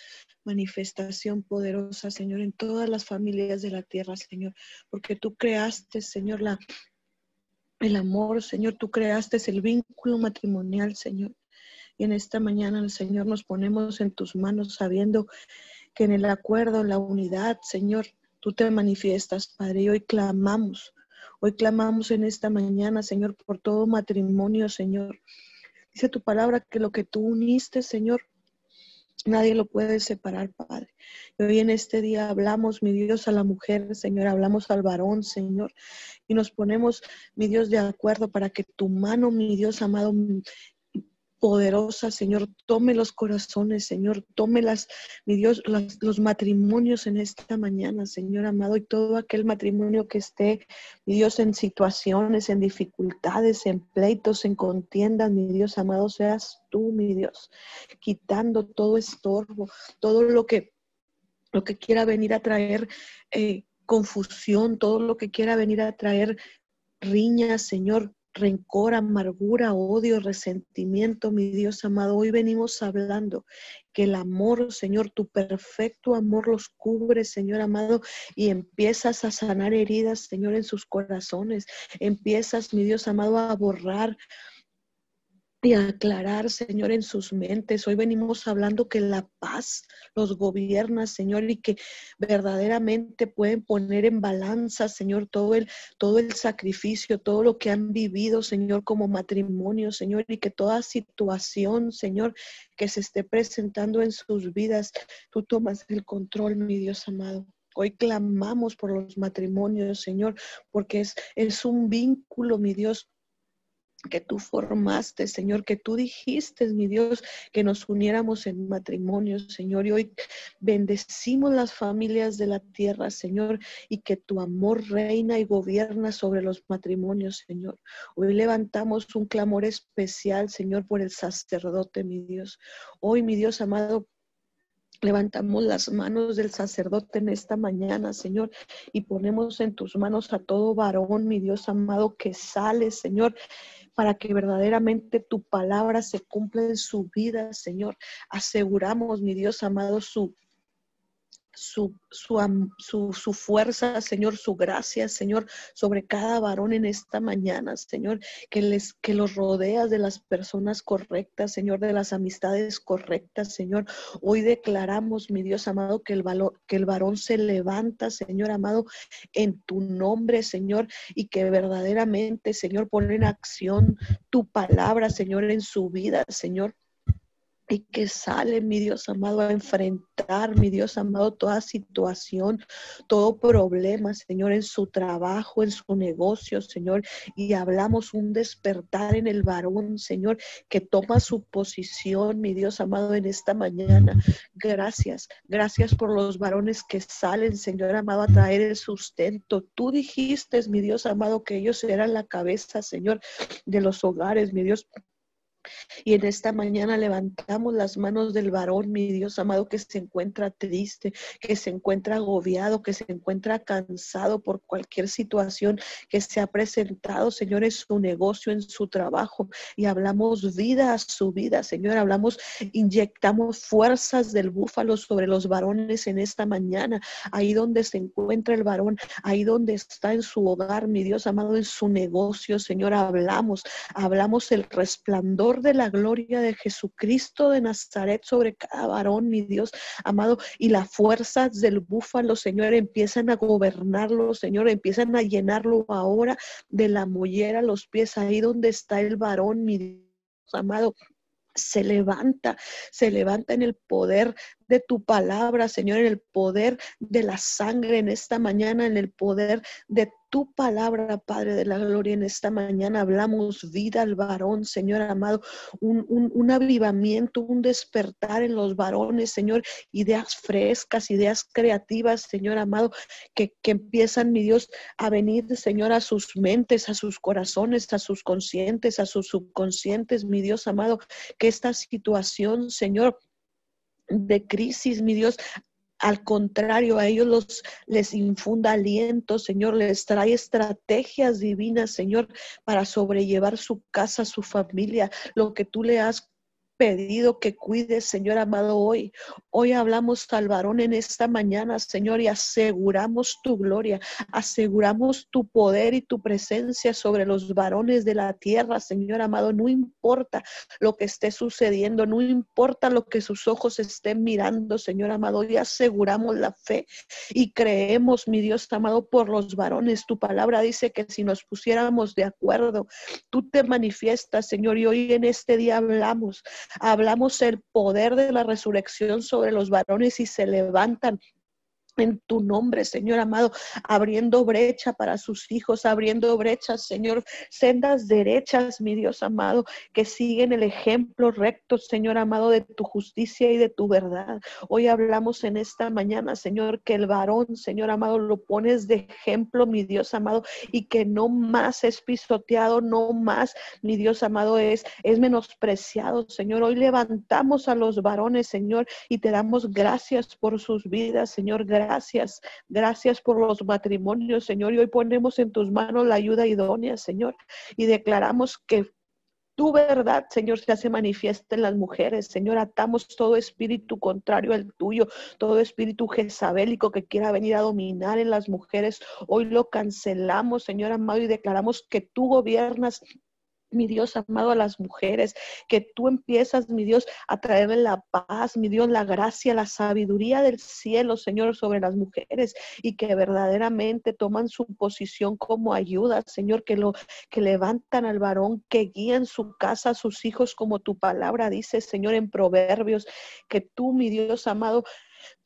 manifestación poderosa, Señor, en todas las familias de la tierra, Señor. Porque tú creaste, Señor, el amor, Señor. Tú creaste el vínculo matrimonial, Señor. Y en esta mañana, Señor, nos ponemos en tus manos sabiendo que en el acuerdo, la unidad, Señor, tú te manifiestas, Padre. Y hoy clamamos, hoy clamamos en esta mañana, Señor, por todo matrimonio, Señor. Dice tu palabra que lo que tú uniste, Señor, Nadie lo puede separar, Padre. Hoy en este día hablamos, mi Dios, a la mujer, Señor, hablamos al varón, Señor, y nos ponemos, mi Dios, de acuerdo para que tu mano, mi Dios amado, Señor. Tome los corazones, Señor. Tome las, mi Dios, los matrimonios en esta mañana, Señor amado, y todo aquel matrimonio que esté, mi Dios, en situaciones, en dificultades, en pleitos, en contiendas, mi Dios amado, seas tú, mi Dios, quitando todo estorbo, todo lo que, lo que quiera venir a traer eh, confusión, todo lo que quiera venir a traer riñas, Señor, rencor, amargura, odio, resentimiento, mi Dios amado. Hoy venimos hablando que el amor, Señor, tu perfecto amor los cubre, Señor amado, y empiezas a sanar heridas, Señor, en sus corazones. Empiezas, mi Dios amado, a borrar y aclarar, Señor, en sus mentes. Hoy venimos hablando que la paz los gobierna, Señor, y que verdaderamente pueden poner en balanza, Señor, todo el, todo el sacrificio, todo lo que han vivido, Señor, como matrimonio, Señor, y que toda situación, Señor, que se esté presentando en sus vidas, tú tomas el control, mi Dios amado. Hoy clamamos por los matrimonios, Señor, porque es, es un vínculo, mi Dios, que tú formaste, Señor, que tú dijiste, mi Dios, que nos uniéramos en matrimonio, Señor. Y hoy bendecimos las familias de la tierra, Señor, y que tu amor reina y gobierna sobre los matrimonios, Señor. Hoy levantamos un clamor especial, Señor, por el sacerdote, mi Dios. Hoy, mi Dios amado, Levantamos las manos del sacerdote en esta mañana, Señor, y ponemos en tus manos a todo varón, mi Dios amado, que sale, Señor, para que verdaderamente tu palabra se cumpla en su vida, Señor. Aseguramos, mi Dios amado, su su, su, su, fuerza, Señor, su gracia, Señor, sobre cada varón en esta mañana, Señor, que, les, que los rodeas de las personas correctas, Señor, de las amistades correctas, Señor. Hoy declaramos, mi Dios amado, que el, valor, que el varón se levanta, Señor amado, en tu nombre, Señor, y que verdaderamente, Señor, pone en acción tu palabra, Señor, en su vida, Señor y que sale, mi Dios amado, a enfrentar, mi Dios amado, toda situación, todo problema, Señor, en su trabajo, en su negocio, Señor. Y hablamos un despertar en el varón, Señor, que toma su posición, mi Dios amado, en esta mañana. Gracias, gracias por los varones que salen, Señor amado, a traer el sustento. Tú dijiste, mi Dios amado, que ellos eran la cabeza, Señor, de los hogares, mi Dios y en esta mañana levantamos las manos del varón, mi Dios amado, que se encuentra triste, que se encuentra agobiado, que se encuentra cansado por cualquier situación que se ha presentado, Señor, en su negocio, en su trabajo. Y hablamos vida a su vida, Señor. Hablamos, inyectamos fuerzas del búfalo sobre los varones en esta mañana, ahí donde se encuentra el varón, ahí donde está en su hogar, mi Dios amado, en su negocio, Señor. Hablamos, hablamos el resplandor de la gloria de Jesucristo de Nazaret sobre cada varón, mi Dios amado, y las fuerzas del búfalo, Señor, empiezan a gobernarlo, Señor, empiezan a llenarlo ahora de la mollera los pies, ahí donde está el varón, mi Dios amado, se levanta, se levanta en el poder de tu palabra, Señor, en el poder de la sangre en esta mañana, en el poder de tu palabra, Padre de la Gloria. En esta mañana hablamos vida al varón, Señor amado, un, un, avivamiento, un despertar en los varones, Señor, ideas frescas, ideas creativas, Señor amado, que, que empiezan, mi Dios, a venir, Señor, a sus mentes, a sus corazones, a sus conscientes, a sus subconscientes, mi Dios amado, que esta situación, Señor, de crisis, mi Dios, al contrario, a ellos los, les infunda aliento, Señor, les trae estrategias divinas, Señor, para sobrellevar su casa, su familia, lo que tú le has pedido que cuides, Señor amado, hoy. Hoy hablamos al varón en esta mañana, Señor, y aseguramos tu gloria, aseguramos tu poder y tu presencia sobre los varones de la tierra, Señor amado. No importa lo que esté sucediendo, no importa lo que sus ojos estén mirando, Señor amado. Hoy aseguramos la fe y creemos, mi Dios amado, por los varones. Tu palabra dice que si nos pusiéramos de acuerdo, tú te manifiestas, Señor, y hoy en este día hablamos Hablamos el poder de la resurrección sobre los varones y se levantan en tu nombre, Señor amado, abriendo brecha para sus hijos, abriendo brechas, Señor, sendas derechas, mi Dios amado, que siguen el ejemplo recto, Señor amado, de tu justicia y de tu verdad. Hoy hablamos en esta mañana, Señor, que el varón, Señor amado, lo pones de ejemplo, mi Dios amado, y que no más es pisoteado, no más, mi Dios amado, es, es menospreciado, Señor. Hoy levantamos a los varones, Señor, y te damos gracias por sus vidas, Señor. Gracias gracias. Gracias por los matrimonios, Señor. Y hoy ponemos en tus manos la ayuda idónea, Señor. Y declaramos que tu verdad, Señor, se hace manifiesta en las mujeres. Señor, atamos todo espíritu contrario al tuyo, todo espíritu jezabélico que quiera venir a dominar en las mujeres. Hoy lo cancelamos, Señor amado, y declaramos que tú gobiernas mi Dios amado, a las mujeres, que tú empiezas, mi Dios, a traerle la paz, mi Dios, la gracia, la sabiduría del cielo, Señor, sobre las mujeres y que verdaderamente toman su posición como ayuda, Señor, que lo que levantan al varón, que guían su casa, sus hijos, como tu palabra dice, Señor, en Proverbios, que tú, mi Dios amado,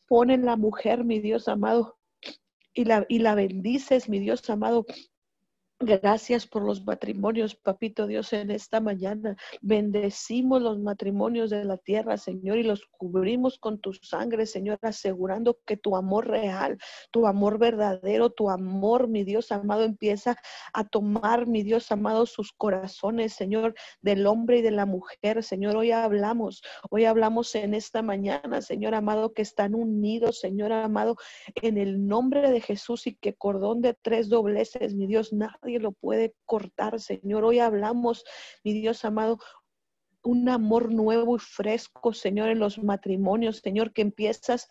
ponen la mujer, mi Dios amado, y la, y la bendices, mi Dios amado, Gracias por los matrimonios, papito Dios, en esta mañana. Bendecimos los matrimonios de la tierra, Señor, y los cubrimos con tu sangre, Señor, asegurando que tu amor real, tu amor verdadero, tu amor, mi Dios amado, empieza a tomar, mi Dios amado, sus corazones, Señor, del hombre y de la mujer. Señor, hoy hablamos, hoy hablamos en esta mañana, Señor amado, que están unidos, Señor amado, en el nombre de Jesús y que cordón de tres dobleces, mi Dios, nada lo puede cortar, Señor. Hoy hablamos, mi Dios amado, un amor nuevo y fresco, Señor, en los matrimonios, Señor, que empiezas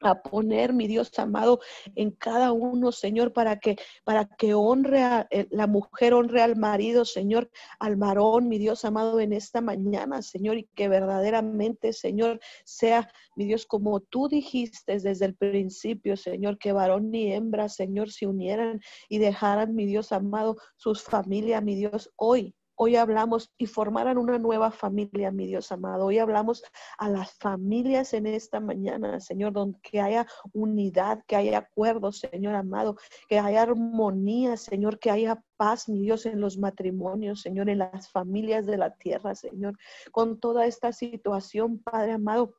a poner, mi Dios amado, en cada uno, Señor, para que, para que honre a eh, la mujer, honre al marido, Señor, al varón, mi Dios amado, en esta mañana, Señor, y que verdaderamente, Señor, sea, mi Dios, como tú dijiste desde el principio, Señor, que varón ni hembra, Señor, se unieran y dejaran, mi Dios amado, sus familias, mi Dios, hoy Hoy hablamos y formaran una nueva familia, mi Dios amado. Hoy hablamos a las familias en esta mañana, Señor, donde que haya unidad, que haya acuerdo, Señor amado, que haya armonía, Señor, que haya paz, mi Dios, en los matrimonios, Señor, en las familias de la tierra, Señor. Con toda esta situación, Padre amado,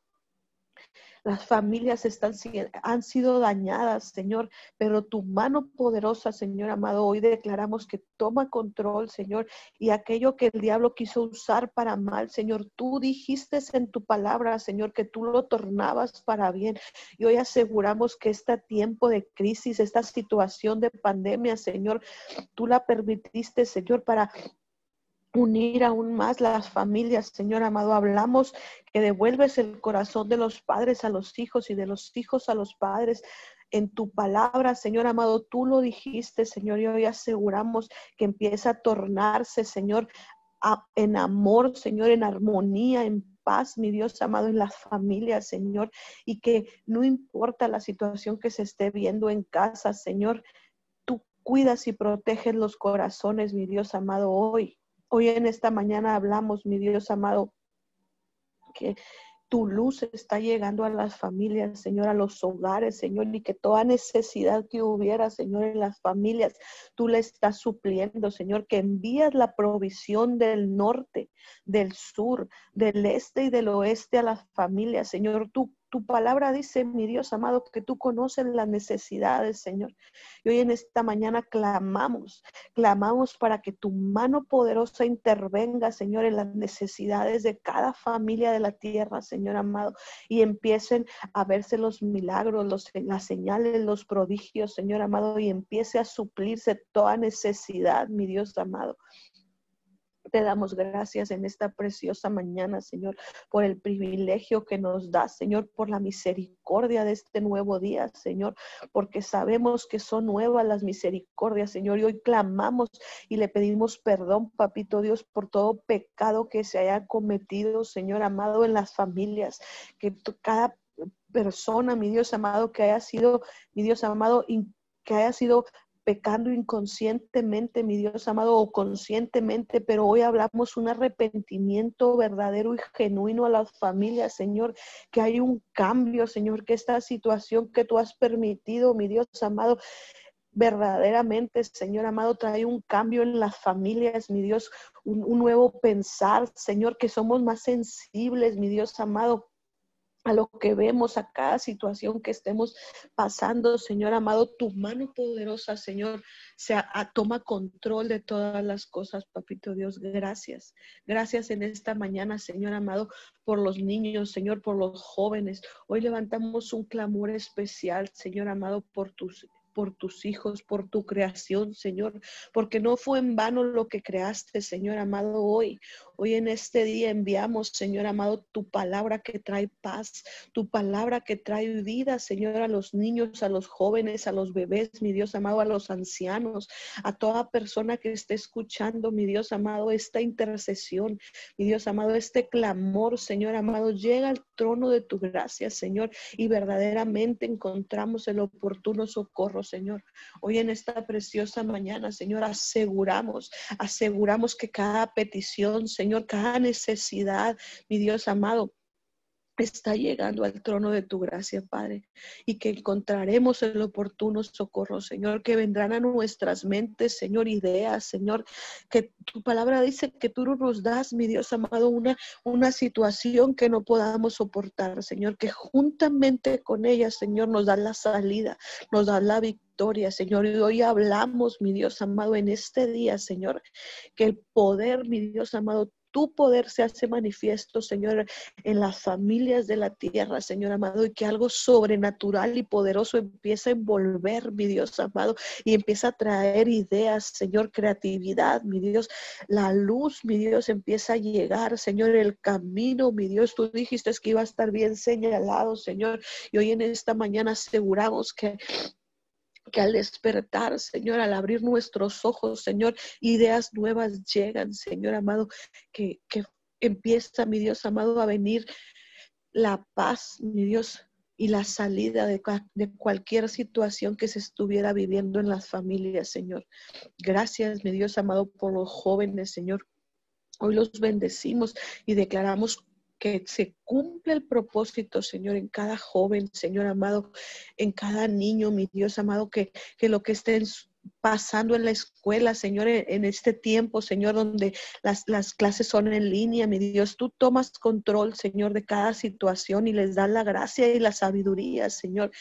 las familias están, han sido dañadas, Señor, pero tu mano poderosa, Señor amado, hoy declaramos que toma control, Señor, y aquello que el diablo quiso usar para mal, Señor, tú dijiste en tu palabra, Señor, que tú lo tornabas para bien. Y hoy aseguramos que este tiempo de crisis, esta situación de pandemia, Señor, tú la permitiste, Señor, para unir aún más las familias, Señor amado. Hablamos que devuelves el corazón de los padres a los hijos y de los hijos a los padres. En tu palabra, Señor amado, tú lo dijiste, Señor, y hoy aseguramos que empieza a tornarse, Señor, en amor, Señor, en armonía, en paz, mi Dios amado, en las familias, Señor, y que no importa la situación que se esté viendo en casa, Señor, tú cuidas y proteges los corazones, mi Dios amado, hoy. Hoy en esta mañana hablamos, mi Dios amado, que tu luz está llegando a las familias, Señor, a los hogares, Señor, y que toda necesidad que hubiera, Señor, en las familias, tú le estás supliendo, Señor, que envías la provisión del norte, del sur, del este y del oeste a las familias, Señor, tú tu palabra dice, mi Dios amado, que tú conoces las necesidades, Señor. Y hoy en esta mañana clamamos, clamamos para que tu mano poderosa intervenga, Señor, en las necesidades de cada familia de la tierra, Señor amado, y empiecen a verse los milagros, los, las señales, los prodigios, Señor amado, y empiece a suplirse toda necesidad, mi Dios amado. Te damos gracias en esta preciosa mañana, Señor, por el privilegio que nos da, Señor, por la misericordia de este nuevo día, Señor, porque sabemos que son nuevas las misericordias, Señor, y hoy clamamos y le pedimos perdón, Papito Dios, por todo pecado que se haya cometido, Señor amado, en las familias, que cada persona, mi Dios amado, que haya sido, mi Dios amado, que haya sido pecando inconscientemente, mi Dios amado, o conscientemente, pero hoy hablamos un arrepentimiento verdadero y genuino a las familias, Señor, que hay un cambio, Señor, que esta situación que tú has permitido, mi Dios amado, verdaderamente, Señor amado, trae un cambio en las familias, mi Dios, un, un nuevo pensar, Señor, que somos más sensibles, mi Dios amado, a lo que vemos, a cada situación que estemos pasando, Señor amado, tu mano poderosa, Señor, sea, toma control de todas las cosas, papito Dios. Gracias. Gracias en esta mañana, Señor amado, por los niños, Señor, por los jóvenes. Hoy levantamos un clamor especial, Señor amado, por tus por tus hijos, por tu creación, Señor, porque no fue en vano lo que creaste, Señor amado, hoy. Hoy en este día enviamos, Señor amado, tu palabra que trae paz, tu palabra que trae vida, Señor, a los niños, a los jóvenes, a los bebés, mi Dios amado, a los ancianos, a toda persona que esté escuchando, mi Dios amado, esta intercesión, mi Dios amado, este clamor, Señor amado, llega al trono de tu gracia, Señor, y verdaderamente encontramos el oportuno socorro, Señor. Hoy en esta preciosa mañana, Señor, aseguramos, aseguramos que cada petición, Señor, cada necesidad, mi Dios amado, está llegando al trono de tu gracia, Padre, y que encontraremos el oportuno socorro, Señor, que vendrán a nuestras mentes, Señor, ideas, Señor, que tu palabra dice que tú nos das, mi Dios amado, una, una situación que no podamos soportar, Señor, que juntamente con ella, Señor, nos da la salida, nos da la victoria, Señor. Y hoy hablamos, mi Dios amado, en este día, Señor, que el poder, mi Dios amado, tu poder se hace manifiesto, Señor, en las familias de la tierra, Señor amado, y que algo sobrenatural y poderoso empieza a envolver, mi Dios amado, y empieza a traer ideas, Señor, creatividad, mi Dios, la luz, mi Dios, empieza a llegar, Señor, el camino, mi Dios, tú dijiste que iba a estar bien señalado, Señor, y hoy en esta mañana aseguramos que que al despertar, Señor, al abrir nuestros ojos, Señor, ideas nuevas llegan, Señor amado, que, que empieza, mi Dios amado, a venir la paz, mi Dios, y la salida de, de, cualquier situación que se estuviera viviendo en las familias, Señor. Gracias, mi Dios amado, por los jóvenes, Señor. Hoy los bendecimos y declaramos que se cumple el propósito, Señor, en cada joven, Señor amado, en cada niño, mi Dios amado, que, que lo que esté en pasando en la escuela, Señor, en este tiempo, Señor, donde las, las, clases son en línea, mi Dios, tú tomas control, Señor, de cada situación y les das la gracia y la sabiduría, Señor.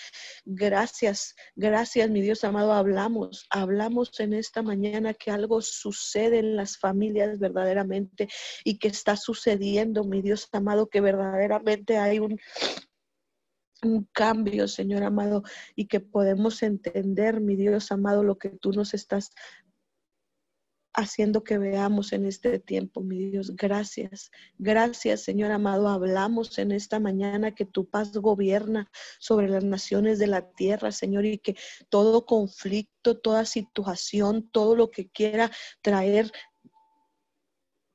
Gracias, gracias, mi Dios amado, hablamos, hablamos en esta mañana que algo sucede en las familias verdaderamente y que está sucediendo, mi Dios amado, que verdaderamente hay un, un cambio, Señor amado, y que podemos entender, mi Dios amado, lo que tú nos estás haciendo que veamos en este tiempo, mi Dios. Gracias. Gracias, Señor amado. Hablamos en esta mañana que tu paz gobierna sobre las naciones de la tierra, Señor, y que todo conflicto, toda situación, todo lo que quiera traer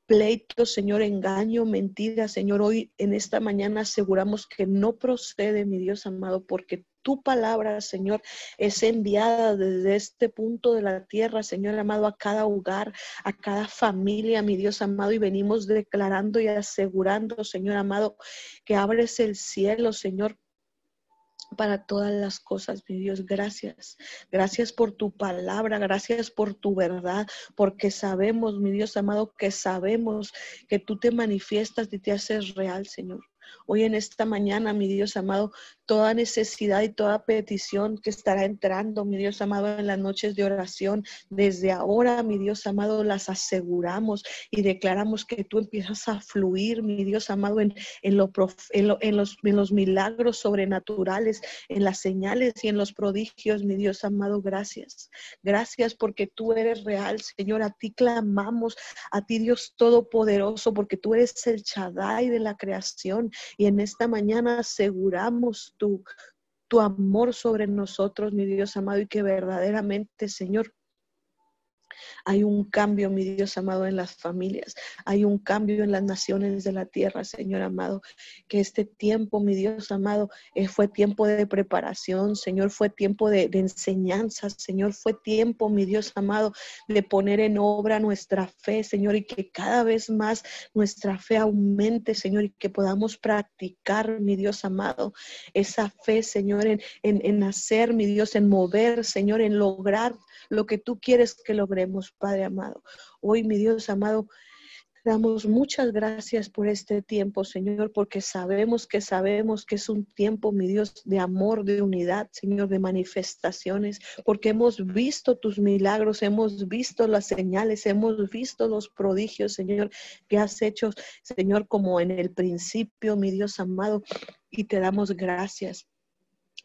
pleito, Señor, engaño, mentira, Señor. Hoy en esta mañana aseguramos que no procede, mi Dios amado, porque tu palabra, Señor, es enviada desde este punto de la tierra, Señor amado, a cada hogar, a cada familia, mi Dios amado, y venimos declarando y asegurando, Señor amado, que abres el cielo, Señor, para todas las cosas, mi Dios. Gracias. Gracias por tu palabra, gracias por tu verdad, porque sabemos, mi Dios amado, que sabemos que tú te manifiestas y te haces real, Señor. Hoy en esta mañana, mi Dios amado, toda necesidad y toda petición que estará entrando, mi Dios amado, en las noches de oración, desde ahora, mi Dios amado, las aseguramos y declaramos que tú empiezas a fluir, mi Dios amado, en, en, lo, en, los, en los milagros sobrenaturales, en las señales y en los prodigios, mi Dios amado, gracias. Gracias porque tú eres real, Señor. A ti clamamos, a ti Dios Todopoderoso, porque tú eres el Shaddai de la creación y en esta mañana aseguramos tu, tu amor sobre nosotros, mi Dios amado, y que verdaderamente, Señor, hay un cambio, mi Dios amado, en las familias. Hay un cambio en las naciones de la tierra, Señor amado. Que este tiempo, mi Dios amado, eh, fue tiempo de preparación, Señor, fue tiempo de, enseñanza, Señor, fue tiempo, mi Dios amado, de poner en obra nuestra fe, Señor, y que cada vez más nuestra fe aumente, Señor, y que podamos practicar, mi Dios amado, esa fe, Señor, en, en, en hacer, mi Dios, en mover, Señor, en lograr lo que tú quieres que logremos, Padre amado. Hoy, mi Dios amado, damos muchas gracias por este tiempo, Señor, porque sabemos que sabemos que es un tiempo, mi Dios, de amor, de unidad, Señor, de manifestaciones, porque hemos visto tus milagros, hemos visto las señales, hemos visto los prodigios, Señor, que has hecho, Señor, como en el principio, mi Dios amado, y te damos gracias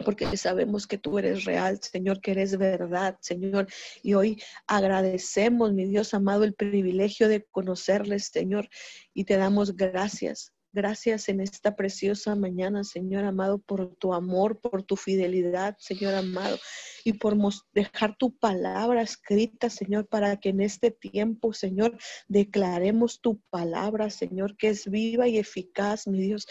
porque sabemos que tú eres real, Señor, que eres verdad, Señor. Y hoy agradecemos, mi Dios amado, el privilegio de conocerles, Señor, y te damos gracias. Gracias en esta preciosa mañana, Señor amado, por tu amor, por tu fidelidad, Señor amado, y por dejar tu palabra escrita, Señor, para que en este tiempo, Señor, declaremos tu palabra, Señor, que es viva y eficaz, mi Dios,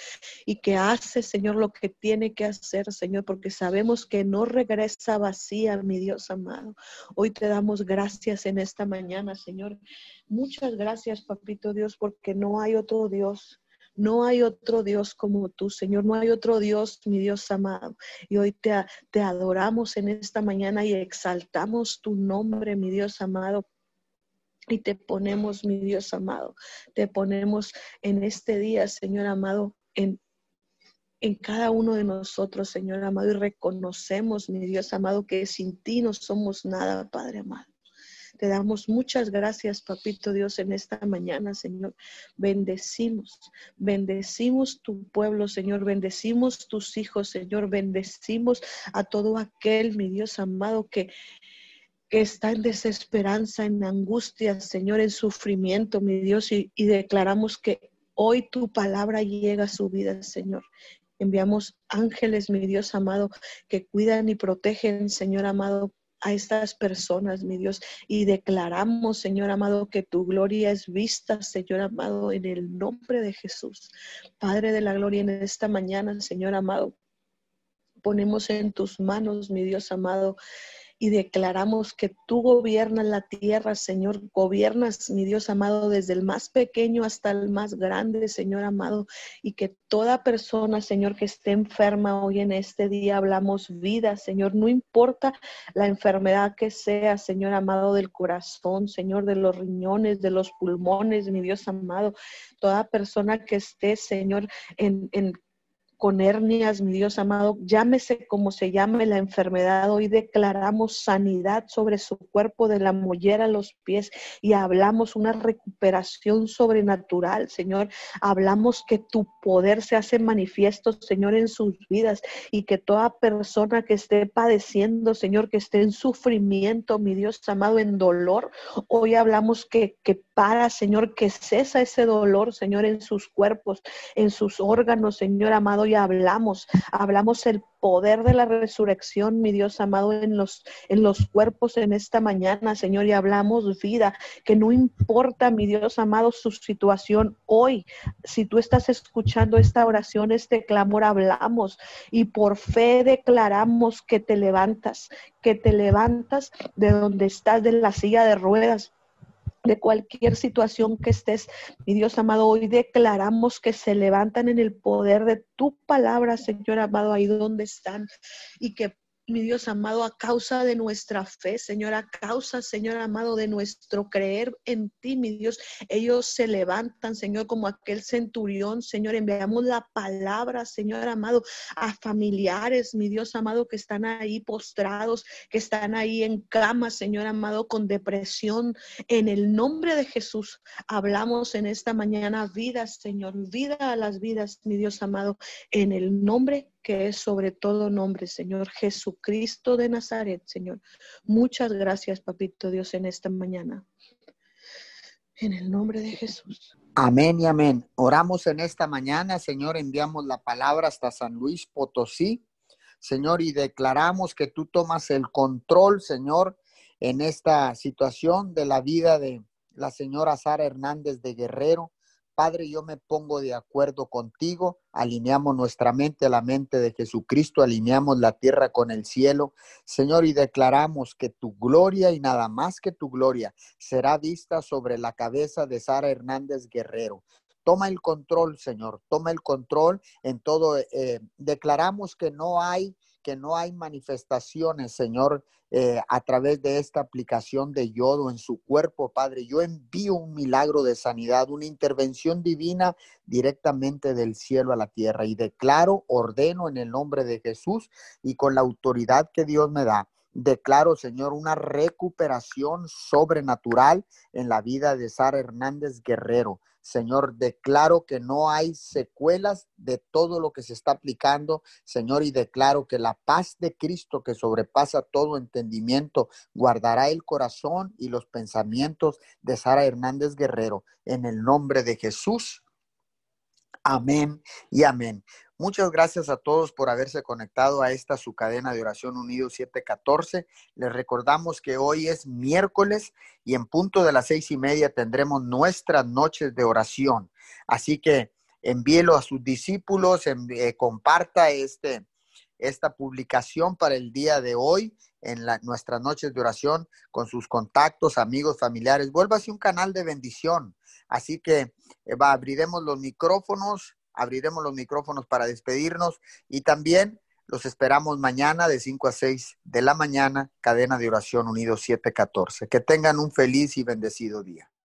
y que hace, Señor, lo que tiene que hacer, Señor, porque sabemos que no regresa vacía, mi Dios amado. Hoy te damos gracias en esta mañana, Señor. Muchas gracias, Papito Dios, porque no hay otro Dios no hay otro Dios como tú, Señor. No hay otro Dios, mi Dios amado. Y hoy te, te adoramos en esta mañana y exaltamos tu nombre, mi Dios amado. Y te ponemos, mi Dios amado, te ponemos en este día, Señor amado, en, en cada uno de nosotros, Señor amado, y reconocemos, mi Dios amado, que sin ti no somos nada, Padre amado. Te damos muchas gracias, Papito Dios, en esta mañana, Señor. Bendecimos, bendecimos tu pueblo, Señor. Bendecimos tus hijos, Señor. Bendecimos a todo aquel, mi Dios amado, que que está en desesperanza, en angustia, Señor, en sufrimiento, mi Dios, y, y, declaramos que hoy tu palabra llega a su vida, Señor. Enviamos ángeles, mi Dios amado, que cuidan y protegen, Señor amado, a estas personas, mi Dios, y declaramos, Señor amado, que tu gloria es vista, Señor amado, en el nombre de Jesús. Padre de la gloria, en esta mañana, Señor amado, ponemos en tus manos, mi Dios amado, y declaramos que tú gobiernas la tierra, Señor. Gobiernas, mi Dios amado, desde el más pequeño hasta el más grande, Señor amado. Y que toda persona, Señor, que esté enferma hoy en este día, hablamos vida, Señor. No importa la enfermedad que sea, Señor amado, del corazón, Señor, de los riñones, de los pulmones, mi Dios amado. Toda persona que esté, Señor, en, con hernias, mi Dios amado, llámese como se llame la enfermedad. Hoy declaramos sanidad sobre su cuerpo de la mollera a los pies y hablamos una recuperación sobrenatural, Señor. Hablamos que tu poder se hace manifiesto, Señor, en sus vidas y que toda persona que esté padeciendo, Señor, que esté en sufrimiento, mi Dios amado, en dolor, hoy hablamos que, que para, Señor, que cesa ese dolor, Señor, en sus cuerpos, en sus órganos, Señor amado. Y hablamos, hablamos el poder de la resurrección, mi Dios amado, en los, en los cuerpos en esta mañana, Señor, y hablamos vida, que no importa, mi Dios amado, su situación hoy, si tú estás escuchando esta oración, este clamor, hablamos. Y por fe declaramos que te levantas, que te levantas de donde estás, de la silla de ruedas, de cualquier situación que estés. Mi Dios amado, hoy declaramos que se levantan en el poder de tu palabra, Señor amado, ahí donde están y que mi Dios amado, a causa de nuestra fe, Señor, a causa, Señor amado, de nuestro creer en ti, mi Dios. Ellos se levantan, Señor, como aquel centurión, Señor. Enviamos la palabra, Señor amado, a familiares, mi Dios amado, que están ahí postrados, que están ahí en cama, Señor amado, con depresión. En el nombre de Jesús, hablamos en esta mañana vidas, Señor, vida a las vidas, mi Dios amado, en el nombre que es sobre todo nombre, Señor Jesucristo de Nazaret, Señor. Muchas gracias, Papito Dios, en esta mañana. En el nombre de Jesús. Amén y amén. Oramos en esta mañana, Señor, enviamos la palabra hasta San Luis Potosí, Señor, y declaramos que tú tomas el control, Señor, en esta situación de la vida de la señora Sara Hernández de Guerrero. Padre, yo me pongo de acuerdo contigo, alineamos nuestra mente a la mente de Jesucristo, alineamos la tierra con el cielo, Señor, y declaramos que tu gloria y nada más que tu gloria será vista sobre la cabeza de Sara Hernández Guerrero. Toma el control, Señor, toma el control en todo. Eh, declaramos que no hay que no hay manifestaciones, Señor, eh, a través de esta aplicación de yodo en su cuerpo, Padre. Yo envío un milagro de sanidad, una intervención divina directamente del cielo a la tierra y declaro, ordeno en el nombre de Jesús y con la autoridad que Dios me da. Declaro, Señor, una recuperación sobrenatural en la vida de Sara Hernández Guerrero. Señor, declaro que no hay secuelas de todo lo que se está aplicando, Señor, y declaro que la paz de Cristo que sobrepasa todo entendimiento guardará el corazón y los pensamientos de Sara Hernández Guerrero. En el nombre de Jesús. Amén y amén. Muchas gracias a todos por haberse conectado a esta su cadena de oración unido 714. Les recordamos que hoy es miércoles y en punto de las seis y media tendremos nuestras noches de oración. Así que envíelo a sus discípulos, comparta este, esta publicación para el día de hoy en nuestras noches de oración con sus contactos, amigos, familiares. Vuélvase un canal de bendición. Así que eh, abriremos los micrófonos abriremos los micrófonos para despedirnos y también los esperamos mañana de 5 a 6 de la mañana, cadena de oración unido 714. Que tengan un feliz y bendecido día.